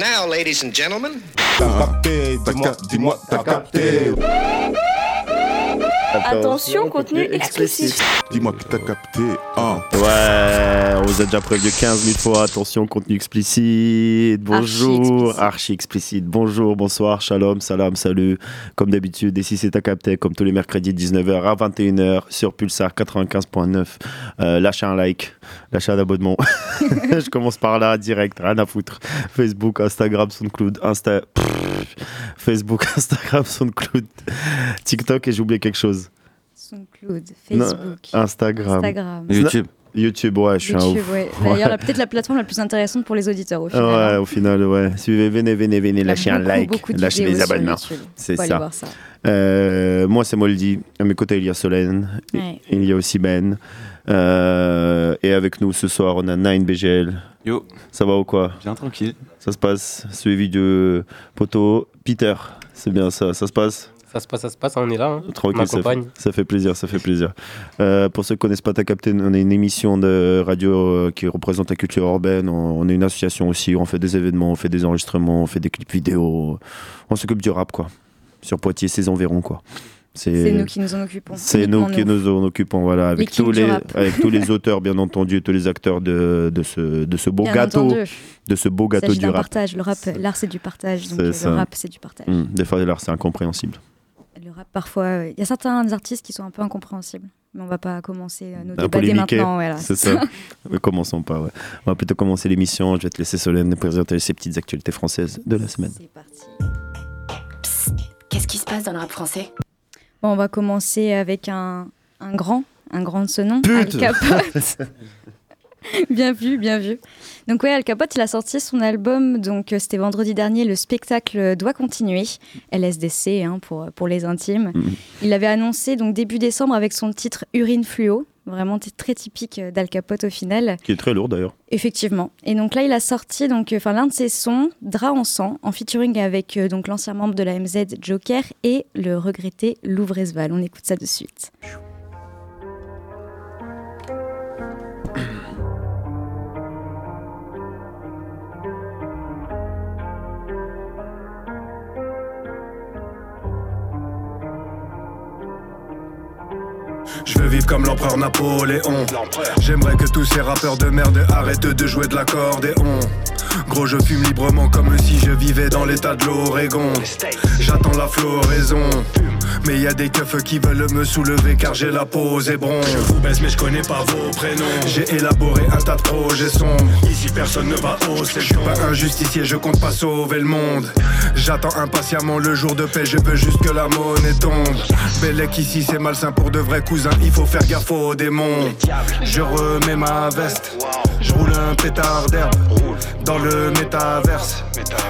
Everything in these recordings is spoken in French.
now, ladies and gentlemen. T'as capté, dis-moi, dis-moi, t'as capté. Attention, contenu exclusif. Dis-moi que t'as capté. Hein. Ouais, on vous a déjà prévenu 15 000 fois. Attention, contenu explicite. Bonjour, explicite. archi explicite. Bonjour, bonsoir, shalom, salam, salut. Comme d'habitude, et si c'est à capter, comme tous les mercredis, 19h à 21h sur Pulsar 95.9. Euh, lâchez un like, lâchez un abonnement. Je commence par là, direct, rien à foutre. Facebook, Instagram, SoundCloud, Insta. Pff, Facebook, Instagram, SoundCloud, TikTok et j'ai oublié quelque chose. SoundCloud, Non, Facebook, Instagram. Instagram. YouTube. YouTube, ouais, je suis un YouTube, ouf. ouais. D'ailleurs, la- peut-être la plateforme la plus intéressante pour les auditeurs au final. Ouais, hein. au final, ouais. Suivez, venez, venez, venez, lâchez un like, lâchez sur abonnements. C'est ça. voir ça. Euh, moi, c'est Moldy. À mes côtés, il y a Solène. Ouais. Il y a aussi Ben. Euh, et avec nous ce soir, on a Nine BGL. Yo, Ça va ou quoi? Bien tranquille. Ça se passe Suivi de Poto. Peter, c'est bien ça. Ça se passe? Ça se passe, ça se passe, on est là. Hein. Tranquille, ça fait, m'accompagne. ça fait plaisir, ça fait plaisir. Euh, pour ceux qui connaissent pas Ta Captain, on est une émission de radio euh, qui représente la culture urbaine. On, on est une association aussi, on fait des événements, on fait des enregistrements, on fait des clips vidéo. On s'occupe du rap, quoi. Sur Poitiers, ses environs, quoi. C'est nous qui nous en occupons. C'est nous qui nous en occupons, voilà, avec tous les, rap. avec tous les auteurs, bien entendu, tous les acteurs de, de ce, de ce beau Bien gâteau, entendu. de ce beau gâteau du rap. partage. Le rap, l'art, c'est du partage. Donc euh, le rap, c'est du partage. Hum, des fois, là, c'est incompréhensible. Parfois, il y a certains artistes qui sont un peu incompréhensibles. Mais on va pas commencer nos débats dès maintenant. Voilà. C'est ça. Ne commençons pas. Ouais. On va plutôt commencer l'émission. Je vais te laisser Solène présenter ces petites actualités françaises de la semaine. C'est parti. Qu'est-ce qui se passe dans le rap français? Bon, on va commencer avec un, un grand, un grand de ce nom, Pute. Al Capote. bien vu, bien vu. Donc ouais, Al Capote, il a sorti son album, donc euh, c'était vendredi dernier, le spectacle doit continuer, LSDC hein, pour, pour les intimes. Mhm. Il l'avait annoncé donc début décembre avec son titre Urine Fluo, vraiment très typique euh, d'Al Capote au final. Qui est très lourd d'ailleurs. Effectivement. Et donc là, il a sorti donc, euh, enfin, l'un de ses sons, Drap en sang, en featuring avec euh, donc l'ancien membre de la MZ, Joker, et le regretté Louvresval. On écoute ça de suite. Comme l'empereur Napoléon. J'aimerais que tous ces rappeurs de merde arrêtent de jouer de l'accordéon. Gros, je fume librement comme si je vivais dans l'état de l'Oregon. J'attends la floraison. Mais y a des keufs qui veulent me soulever car j'ai la peau zébron. Je vous baisse, mais je connais pas vos prénoms. J'ai élaboré un tas de projets sombres. Ici, personne ne va hausser. Je suis pas un justicier, je compte pas sauver le monde. J'attends impatiemment le jour de paix, je veux juste que la monnaie tombe. Bellec ici, c'est malsain pour de vrais cousins, il faut faire gaffe aux démons. Je remets ma veste, je roule un pétard d'herbe dans le métaverse.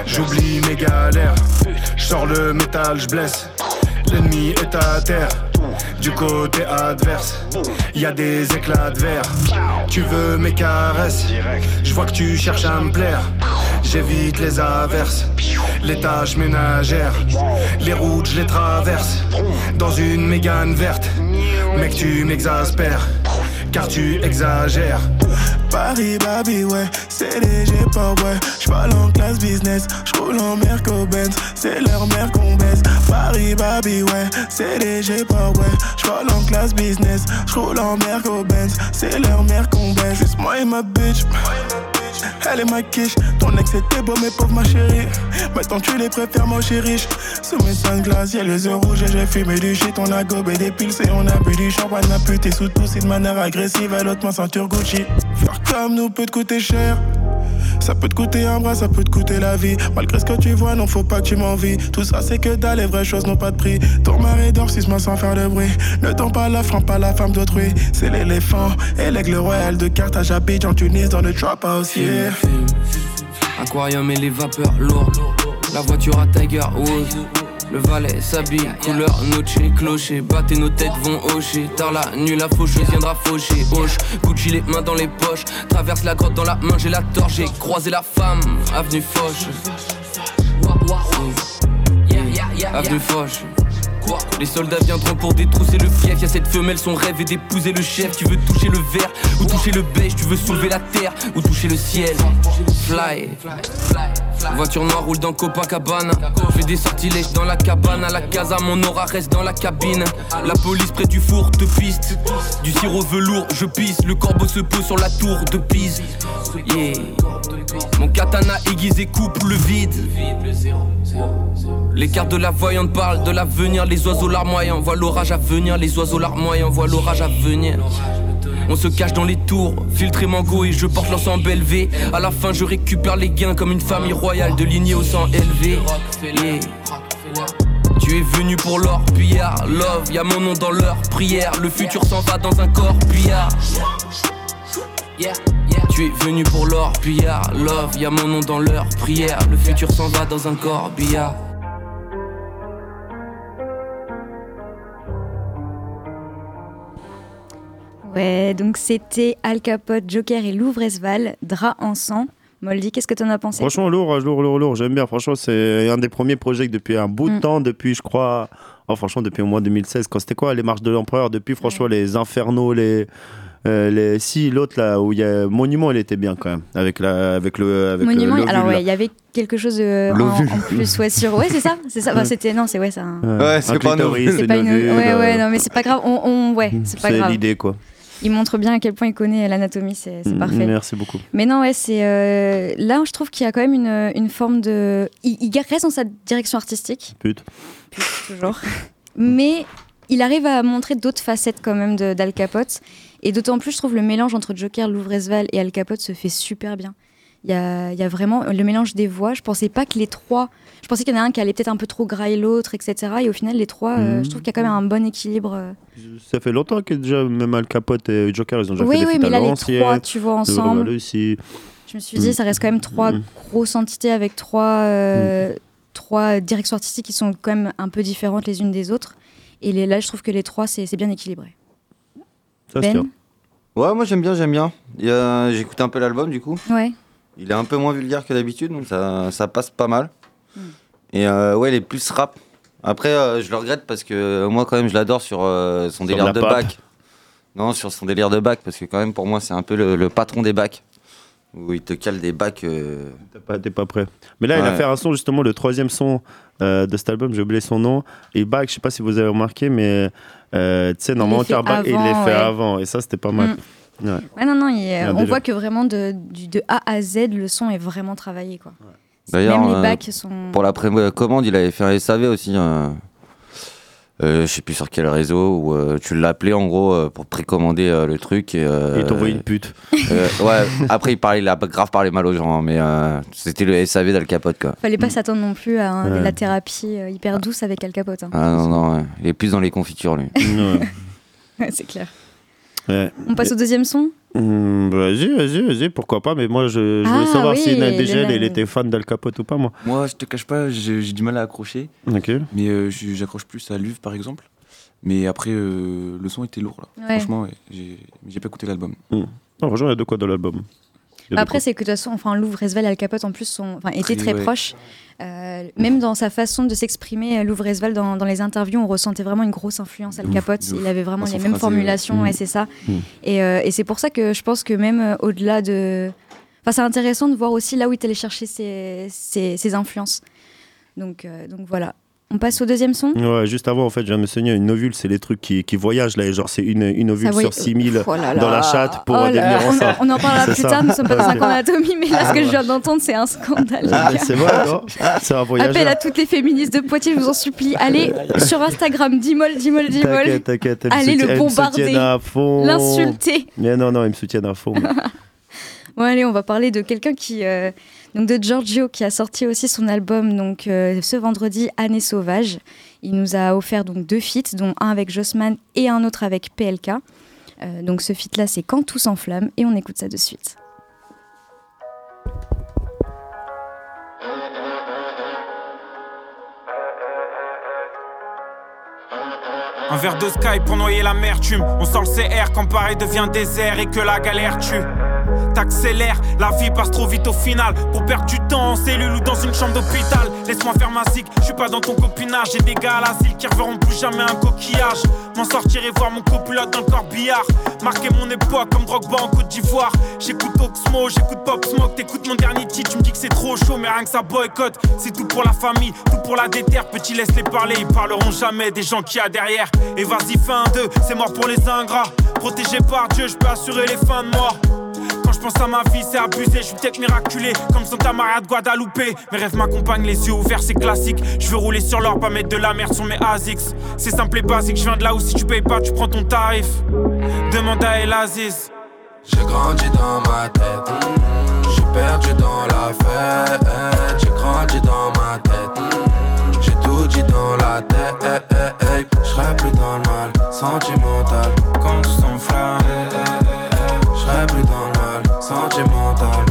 J'oublie mes galères, je sors le métal, je blesse. L'ennemi est à terre. Du côté adverse, y a des éclats de verre. Tu veux mes caresses? Je vois que tu cherches à me plaire. J'évite les averses, les tâches ménagères. Les routes, je les traverse. Dans une mégane verte. Mec, tu m'exaspères. Car tu exagères. Paris, baby, ouais, c'est léger, pas ouais. J'parle en classe business, j'roule en Merco Benz, c'est leur mère qu'on baisse. Paris, baby, ouais, c'est léger, pas ouais. J'parle en classe business, j'roule en Merco Benz, c'est leur mère qu'on. Juste moi et ma bitch. Elle est ma quiche, ton ex était beau, mais pauvre ma chérie. Maintenant tu les préfères, suis riche. Sous mes sunglasses, y'a les yeux rouges et j'ai fumé du shit. On a gobé des piles et on a bu du champagne. Ma pute sous tout, c'est de manière agressive. À l'autre main, ceinture Gucci. Faire comme nous peut te coûter cher. Ça peut te coûter un bras, ça peut te coûter la vie. Malgré ce que tu vois, non, faut pas que tu m'envies. Tout ça, c'est que dalle, les vraies choses n'ont pas de prix. Ton mari dort six mois sans faire de bruit. Ne tombe pas la frappe, pas la femme d'autrui. C'est l'éléphant et l'aigle royal de Carthage habite en Tunis dans le trap house, yeah. Aquarium et les vapeurs lourdes. La voiture à Tiger Woods. Le valet s'habille, couleur noche, clocher. Battez nos têtes vont hocher. Tard la nuit, la faucheuse viendra faucher. Hoche, Gucci les mains dans les poches. Traverse la grotte dans la main, j'ai la torche. J'ai croisé la femme, avenue Foch. Avenue Foch. Les soldats viendront pour détrousser le fief. Y'a cette femelle, son rêve est d'épouser le chef. Tu veux toucher le verre ou toucher le beige. Tu veux soulever la terre ou toucher le ciel. Fly. Voiture noire roule dans Copacabana. Fais des sortilèges dans la cabane. À la casa, mon aura reste dans la cabine. La police près du four te piste. Du sirop velours, je pisse. Le corbeau se pose sur la tour de Pise. Yeah. Mon katana aiguisé coupe le vide. Les cartes de la voyante parlent de l'avenir. Les oiseaux larmoyants voient l'orage à venir. Les oiseaux larmoyants voient l'orage à venir. On se cache dans les tours, filtré mango et je porte l'ensemble élevé. À la fin, je récupère les gains comme une famille royale de lignée au sang élevé. Yeah. Tu es venu pour l'or, pillard, love, y'a mon nom dans leur prière. Le futur s'en va dans un corps, pillard. Tu es venu pour l'or, pillard, love, y'a mon nom dans leur prière. Le futur s'en va dans un corps, billard. Ouais, donc c'était Al Capote, Joker et Louvresval, Drap en sang. Moldy, qu'est-ce que t'en as pensé? Franchement, lourd, lourd, lourd, lourd. J'aime bien. Franchement, c'est un des premiers projets que depuis un bout de Mm. temps, depuis, je crois, oh, franchement, depuis au moins 2016. Quand c'était quoi Les marches de l'empereur? Depuis, franchement, les Infernaux, les. euh, les... Si, l'autre là où il y a Monument, il était bien quand même. Avec, la... avec le. Avec le- Monument, alors ouais, il y avait quelque chose euh, en, en plus ouais, sur. Ouais, c'est ça, c'est ça. Enfin, c'était non, c'est ouais, ça. Ouais, Ouais, c'est un pas un pas une. Ouais, euh, ouais, non, mais c'est pas grave. On, on- ouais, c'est pas C'est grave. l'idée, quoi. Il montre bien à quel point il connaît l'anatomie, c'est Mm, parfait. Merci beaucoup. Mais non, ouais, c'est euh, là je trouve qu'il y a quand même une, une forme de. Il, il reste dans sa direction artistique, Pute. toujours. Mais il arrive à montrer d'autres facettes quand même d'Al Capote. Et d'autant plus, je trouve le mélange entre Joker, Louvresval et Al Capote se fait super bien. Il y a, y a vraiment le mélange des voix. Je pensais pas que les trois. Je pensais qu'il y en a un qui allait peut-être un peu trop grailler l'autre, etc. Et au final, les trois, euh, je trouve qu'il y a quand même un bon équilibre. euh. Ça fait longtemps que déjà, même Al Capote et Joker, ils ont déjà Oui, fait oui, mais là, les trois, tu vois, Le ensemble. Je me suis dit, Mm. ça reste quand même trois Mm. grosses entités avec trois, euh, trois directions artistiques qui sont quand même un peu différentes les unes des autres. Et les, là, je trouve que les trois, c'est bien équilibré. Ça, c'est Ben. Ouais, moi j'aime bien, j'aime bien. J'écoute un peu l'album du coup. Ouais. Il est un peu moins vulgaire que d'habitude, donc ça, ça passe pas mal. Hmm. Et euh, ouais, il est plus rap. Après, euh, je le regrette parce que euh, moi, quand même, je l'adore sur euh, son Sur délire de pape. bac. Non, sur son délire de bac, parce que quand même, pour moi, c'est un peu le, le patron des bacs. Où il te cale des bacs. euh, T'es pas, t'es pas prêt. Mais là, il a fait un son, justement, le troisième son euh, de cet album, j'ai oublié son nom. Et Back, je sais pas si vous avez remarqué, mais euh, tu sais, normalement, fait Carbac, il avant, l'a fait ouais. avant. Et ça, c'était pas mal. Ouais. Ouais, non, non, il on déjà. voit que vraiment de, du, de A à Z, le son est vraiment travaillé. Quoi. D'ailleurs, Même les euh, bacs sont. Pour la commande, il avait fait un SAV aussi. euh, euh, je sais plus sur quel réseau, où euh, tu l'appelais en gros euh, pour précommander euh, le truc. Et, euh, Et il t'envoie une pute. euh, ouais, après il, parlait, il a grave parlé mal aux gens, hein, mais euh, c'était le SAV d'Al Capote quoi. Fallait pas s'attendre non plus à Ouais. la thérapie euh, hyper douce avec Al Capote. hein. Ah non, non, ouais. il est plus dans les confitures lui. Ouais, c'est clair. Ouais. On passe au deuxième son? Hum, vas-y, vas-y, vas-y, pourquoi pas. Mais moi, je, je voulais Ah, savoir oui, si Nadégel, les- il était fan d'Al Capote ou pas, moi. Moi, je te cache pas, j'ai du mal à accrocher. Ok. Mais euh, j'accroche plus à Luve, par exemple. Mais après, euh, le son était lourd, là. Ouais. Franchement, ouais, j'ai pas écouté l'album. Hum. Non, franchement, il y a de quoi dans l'album. Après, c'est que de toute façon, enfin, Louvre, et Al Capote, en plus, sont, enfin, étaient Très, ouais. proches. Euh, même dans sa façon de s'exprimer, euh, Louvre Resval, dans, dans les interviews, on ressentait vraiment une grosse influence Al ouf, Capote. ouf. Il avait vraiment les mêmes formulations, Mm. ouais, c'est ça. Mm. Et, euh, et c'est pour ça que je pense que même euh, au-delà de. Enfin, c'est intéressant de voir aussi là où il est allé chercher ses, ses, ses influences. Donc, donc voilà. On passe au deuxième son Ouais, juste avant, en fait, je viens de me souvenir, une ovule, c'est les trucs qui, qui voyagent, là, et genre, c'est une, une ovule sur 6000 Oh là dans la chatte pour Oh devenir enceinte. On, on en parlera plus ça. tard, nous sommes pas dans un d'anatomie, mais là, ce que je viens d'entendre, c'est un scandale. Ah, c'est vrai, non C'est un voyageur. Appel à toutes les féministes de Poitiers, je vous en supplie. Allez sur Instagram, dimol, dimol, dimol. T'inquiète, t'inquiète. Allez le bombarder, à fond. l'insulter. Mais non, non, ils me soutiennent à fond. mais- Bon, allez, on va parler de quelqu'un qui. euh, donc de Giorgio, qui a sorti aussi son album donc, euh, ce vendredi, Année sauvage. Il nous a offert donc deux feats, dont un avec Jossman et un autre avec PLK. Euh, donc ce feat-là, c'est Quand tout s'enflamme, et on écoute ça de suite. Un verre de sky pour noyer l'amertume. On sent le CR quand Paris devient désert et que la galère tue. T'accélères. La vie passe trop vite au final. Pour perdre du temps en cellule ou dans une chambre d'hôpital. Laisse-moi faire ma zig, je suis pas dans ton copinage. J'ai des gars à l'asile qui reverront plus jamais un coquillage. M'en sortir et voir mon copilote dans le corbillard. Marquer mon époque comme Drogba en Côte d'Ivoire. J'écoute Oxmo, j'écoute Pop Smoke. T'écoutes mon dernier titre, tu me dis que c'est trop chaud, mais rien que ça boycotte. C'est tout pour la famille, tout pour la déterre. Petit, laisse-les parler, ils parleront jamais des gens qui y a derrière. Et vas-y, fais un deux, c'est mort pour les ingrats. Protégé par Dieu, je peux assurer les fins de mort. Quand je pense à ma vie, c'est abusé. Je suis peut-être miraculé, comme Santa Maria de Guadalupe. Mes rêves m'accompagnent, les yeux ouverts, c'est classique. Je veux rouler sur l'or, pas mettre de la merde sur mes ASICS. C'est simple et basique, je viens de là où si tu payes pas, tu prends ton tarif. Demande à El Aziz. J'ai grandi dans ma tête, j'ai perdu dans la fête. J'ai grandi dans ma tête, j'ai tout dit dans la tête. J'serai plus dans le mal, sentimental, quand tout s'enflamme. J'serai plus dans le mal, sentimental, quand tout s'enflamme.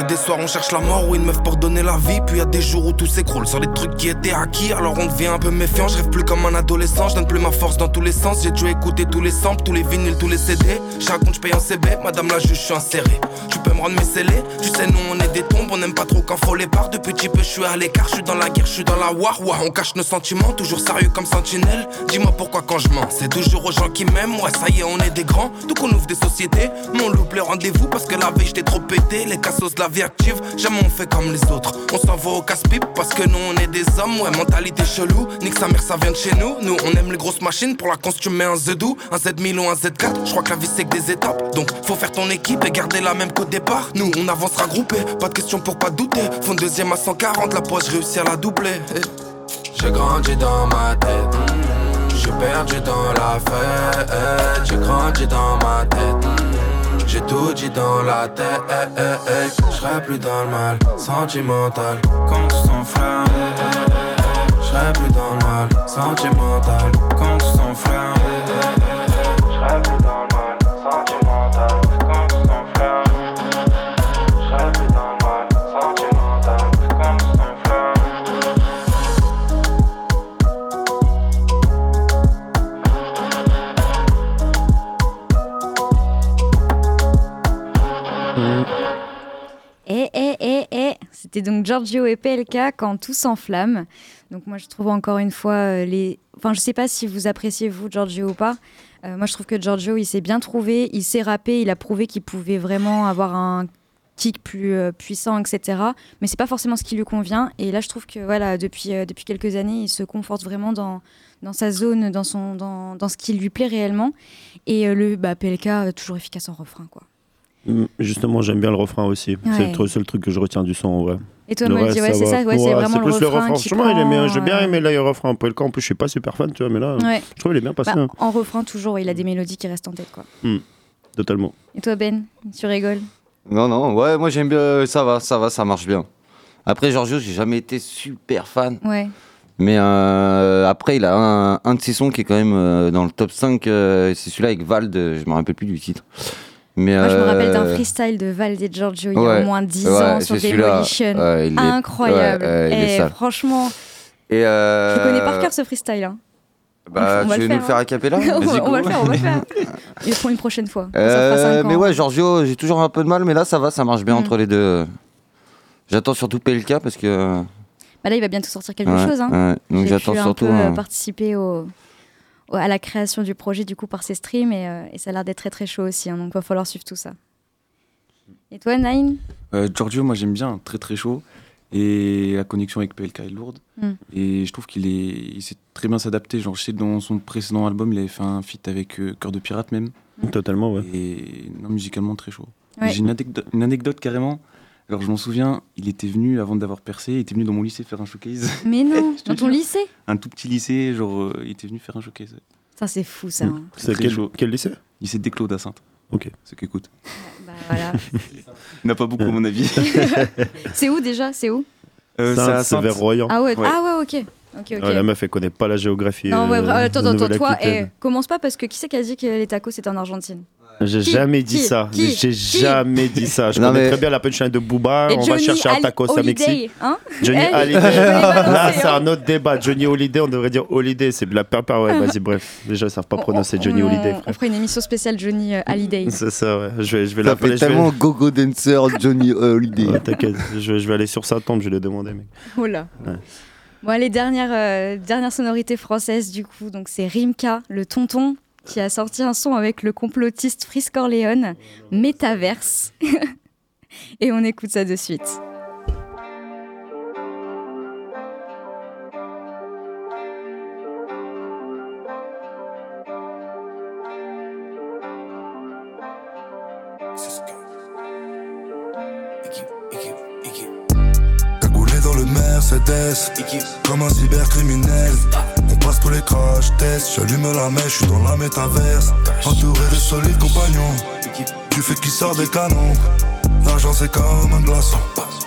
Y a des soirs on cherche la mort ou une meuf pour donner la vie. Puis y a des jours où tout s'écroule sur les trucs qui étaient acquis. Alors on devient un peu méfiant, je rêve plus comme un adolescent. Je donne plus ma force dans tous les sens. J'ai dû écouter tous les samples, tous les vinyles, tous les CD Chaque compte je paye en CB, madame la juge je suis inséré. Tu peux me rendre mes scellés, tu sais nous on est des tombes. On aime pas trop quand faut les barres, depuis petit peu je suis à l'écart. Je suis dans la guerre, je suis dans la war, ouah, on cache nos sentiments. Toujours sérieux comme sentinelle, dis-moi pourquoi quand je mens. C'est toujours aux gens qui m'aiment, ouais ça y est on est des grands. Donc on ouvre des sociétés, mais on loupe le rendez-vous. Parce que la veille j'étais trop pété, les cassos la vie active Jamais on fait comme les autres, on s'envoie au casse-pipe parce que nous on est des hommes, ouais, mentalité chelou. Nique sa mère, ça vient de chez nous. Nous on aime les grosses machines, pour la cons tu mets un Z2, un Z1000 ou un Z4. Je crois que la vie c'est que des étapes, donc faut faire ton équipe et garder la même qu'au départ. Nous on avancera groupé, pas de question pour pas douter. Fond deuxième à 140, la poche réussi à la doubler. J'ai grandi dans ma tête, j'ai perdu dans la fête. J'ai grandi dans ma tête. J'ai tout dit dans la tête, j'serai plus dans le mal, sentimental, quand tout s'enflamme. J'serai plus dans le mal, sentimental, quand tout s'enflamme. J'serai plus dans le mal, Eh, eh, eh, eh C'était donc Giorgio et PLK quand tout s'enflamme. Donc moi je trouve encore une fois euh, les... Enfin je sais pas si vous appréciez vous Giorgio ou pas. Euh, moi je trouve que Giorgio il s'est bien trouvé, il s'est rappé, il a prouvé qu'il pouvait vraiment avoir un kick plus euh, puissant, etc. Mais c'est pas forcément ce qui lui convient. Et là je trouve que voilà depuis, depuis quelques années il se conforte vraiment dans, dans sa zone, dans, son, dans, dans ce qui lui plaît réellement. Et le bah, PLK toujours efficace en refrain quoi. Mm, Justement, j'aime bien le refrain aussi. C'est Ouais. le seul truc que je retiens du son, en vrai. Et toi, Le Moldy, ouais, c'est ça, ouais, c'est vraiment le plus refrain qui Franchement, il est bien- prend, j'ai bien euh, aimé là, le refrain. En plus, je suis pas super fan, tu vois, mais là, Ouais. je trouve qu'il est bien passé. Bah, hein. en refrain toujours, il a des mélodies qui restent en tête quoi. Mm, Totalement. Et toi Ben, tu rigoles? Non, non, ouais, moi j'aime bien, ça va, ça va, ça marche bien. Après, Giorgio, j'ai jamais été super fan. Ouais. Mais euh, après, il a un, un de ses sons qui est quand même euh, dans le top 5. euh, c'est celui-là avec Vald, je me rappelle plus du titre. Mais, Moi, je me rappelle d'un euh, freestyle de Val et Giorgio il y a au moins 10 ouais, ans sur. Demolition. Il Incroyable. il Et sale. franchement, Et euh, je connais par cœur ce freestyle. hein. Bah, On va tu le veux nous le faire, hein. a cappella on, va, on va go. le faire, on va le faire. Et pour une prochaine fois. Euh, mais ouais, Giorgio, j'ai toujours un peu de mal, mais là ça va, ça marche bien Mm. entre les deux. J'attends surtout PLK parce que. Bah là, il va bientôt sortir quelque Ouais, chose. Hein. ouais. Donc j'attends surtout, peu euh, participer au- à la création du projet du coup par ses streams et, euh, et ça a l'air d'être très très chaud aussi. hein, donc va falloir suivre tout ça. Et toi, Nine Euh, Giorgio, moi j'aime bien, très très chaud. Et la connexion avec PLK est lourde. Mm. Et je trouve qu'il est, il sait très bien s'adapter. Genre, je sais, dans son précédent album, il avait fait un feat avec euh, Cœur de Pirate même. Totalement, ouais. Et non, musicalement très chaud. Ouais. J'ai une anecdote carrément. Alors, je m'en souviens, il était venu, avant d'avoir percé, il était venu dans mon lycée faire un showcase. Mais non, dans ton lycée Un tout petit lycée, genre, euh, il était venu faire un showcase. Ça, c'est fou ça. hein. C'est Très quel, chaud. quel lycée Lycée Desclos d'Assainte. Ok. Ceux qui écoutent. Bah, voilà. Il n'a pas beaucoup, à mon avis. c'est où déjà? C'est où? Euh, Sainte, c'est à c'est Sainte. vers Royan. ah ouais, Ouais. ah ouais, ok. Ok, ok. Ouais, la meuf, elle connaît pas la géographie. non, ouais, euh, vra- attends, de attends, toi, Nouvelle-Aquitaine. eh, commence pas parce que qui c'est qui a dit que les tacos c'était en Argentine? J'ai jamais dit Qui ça. J'ai jamais dit ça. Je Non, connais mais- très bien la punchline de Booba. Et on va Johnny chercher un tacos à Mexique. Holiday, hein Johnny Eh, Hallyday. les balancer, Là, c'est un autre débat. Johnny Holiday, on devrait dire Holiday. C'est de la peur. Ouais, vas-y, bref. Les gens ne savent pas prononcer Johnny on, Holiday, On fera une émission spéciale Johnny euh, Hallyday. C'est ça, ouais. Je vais, je vais Ça l'appeler. vais- tellement gogo dancer Johnny Holiday. Ouais, T'inquiète, je, je vais aller sur sa tombe, je vais lui demander, mec. Oh là. Ouais. Bon, allez, dernière, euh, dernière sonorité française du coup. Donc, c'est Rimka, le tonton, qui a sorti un son avec le complotiste Frisk Orléans, Métaverse. Et on écoute ça de suite. Comme un cybercriminel. Passe tous les crash tests, j'allume la mèche, suis dans la métaverse. Entouré de solides compagnons, du fait qui sort des canons. L'argent c'est comme un glaçon,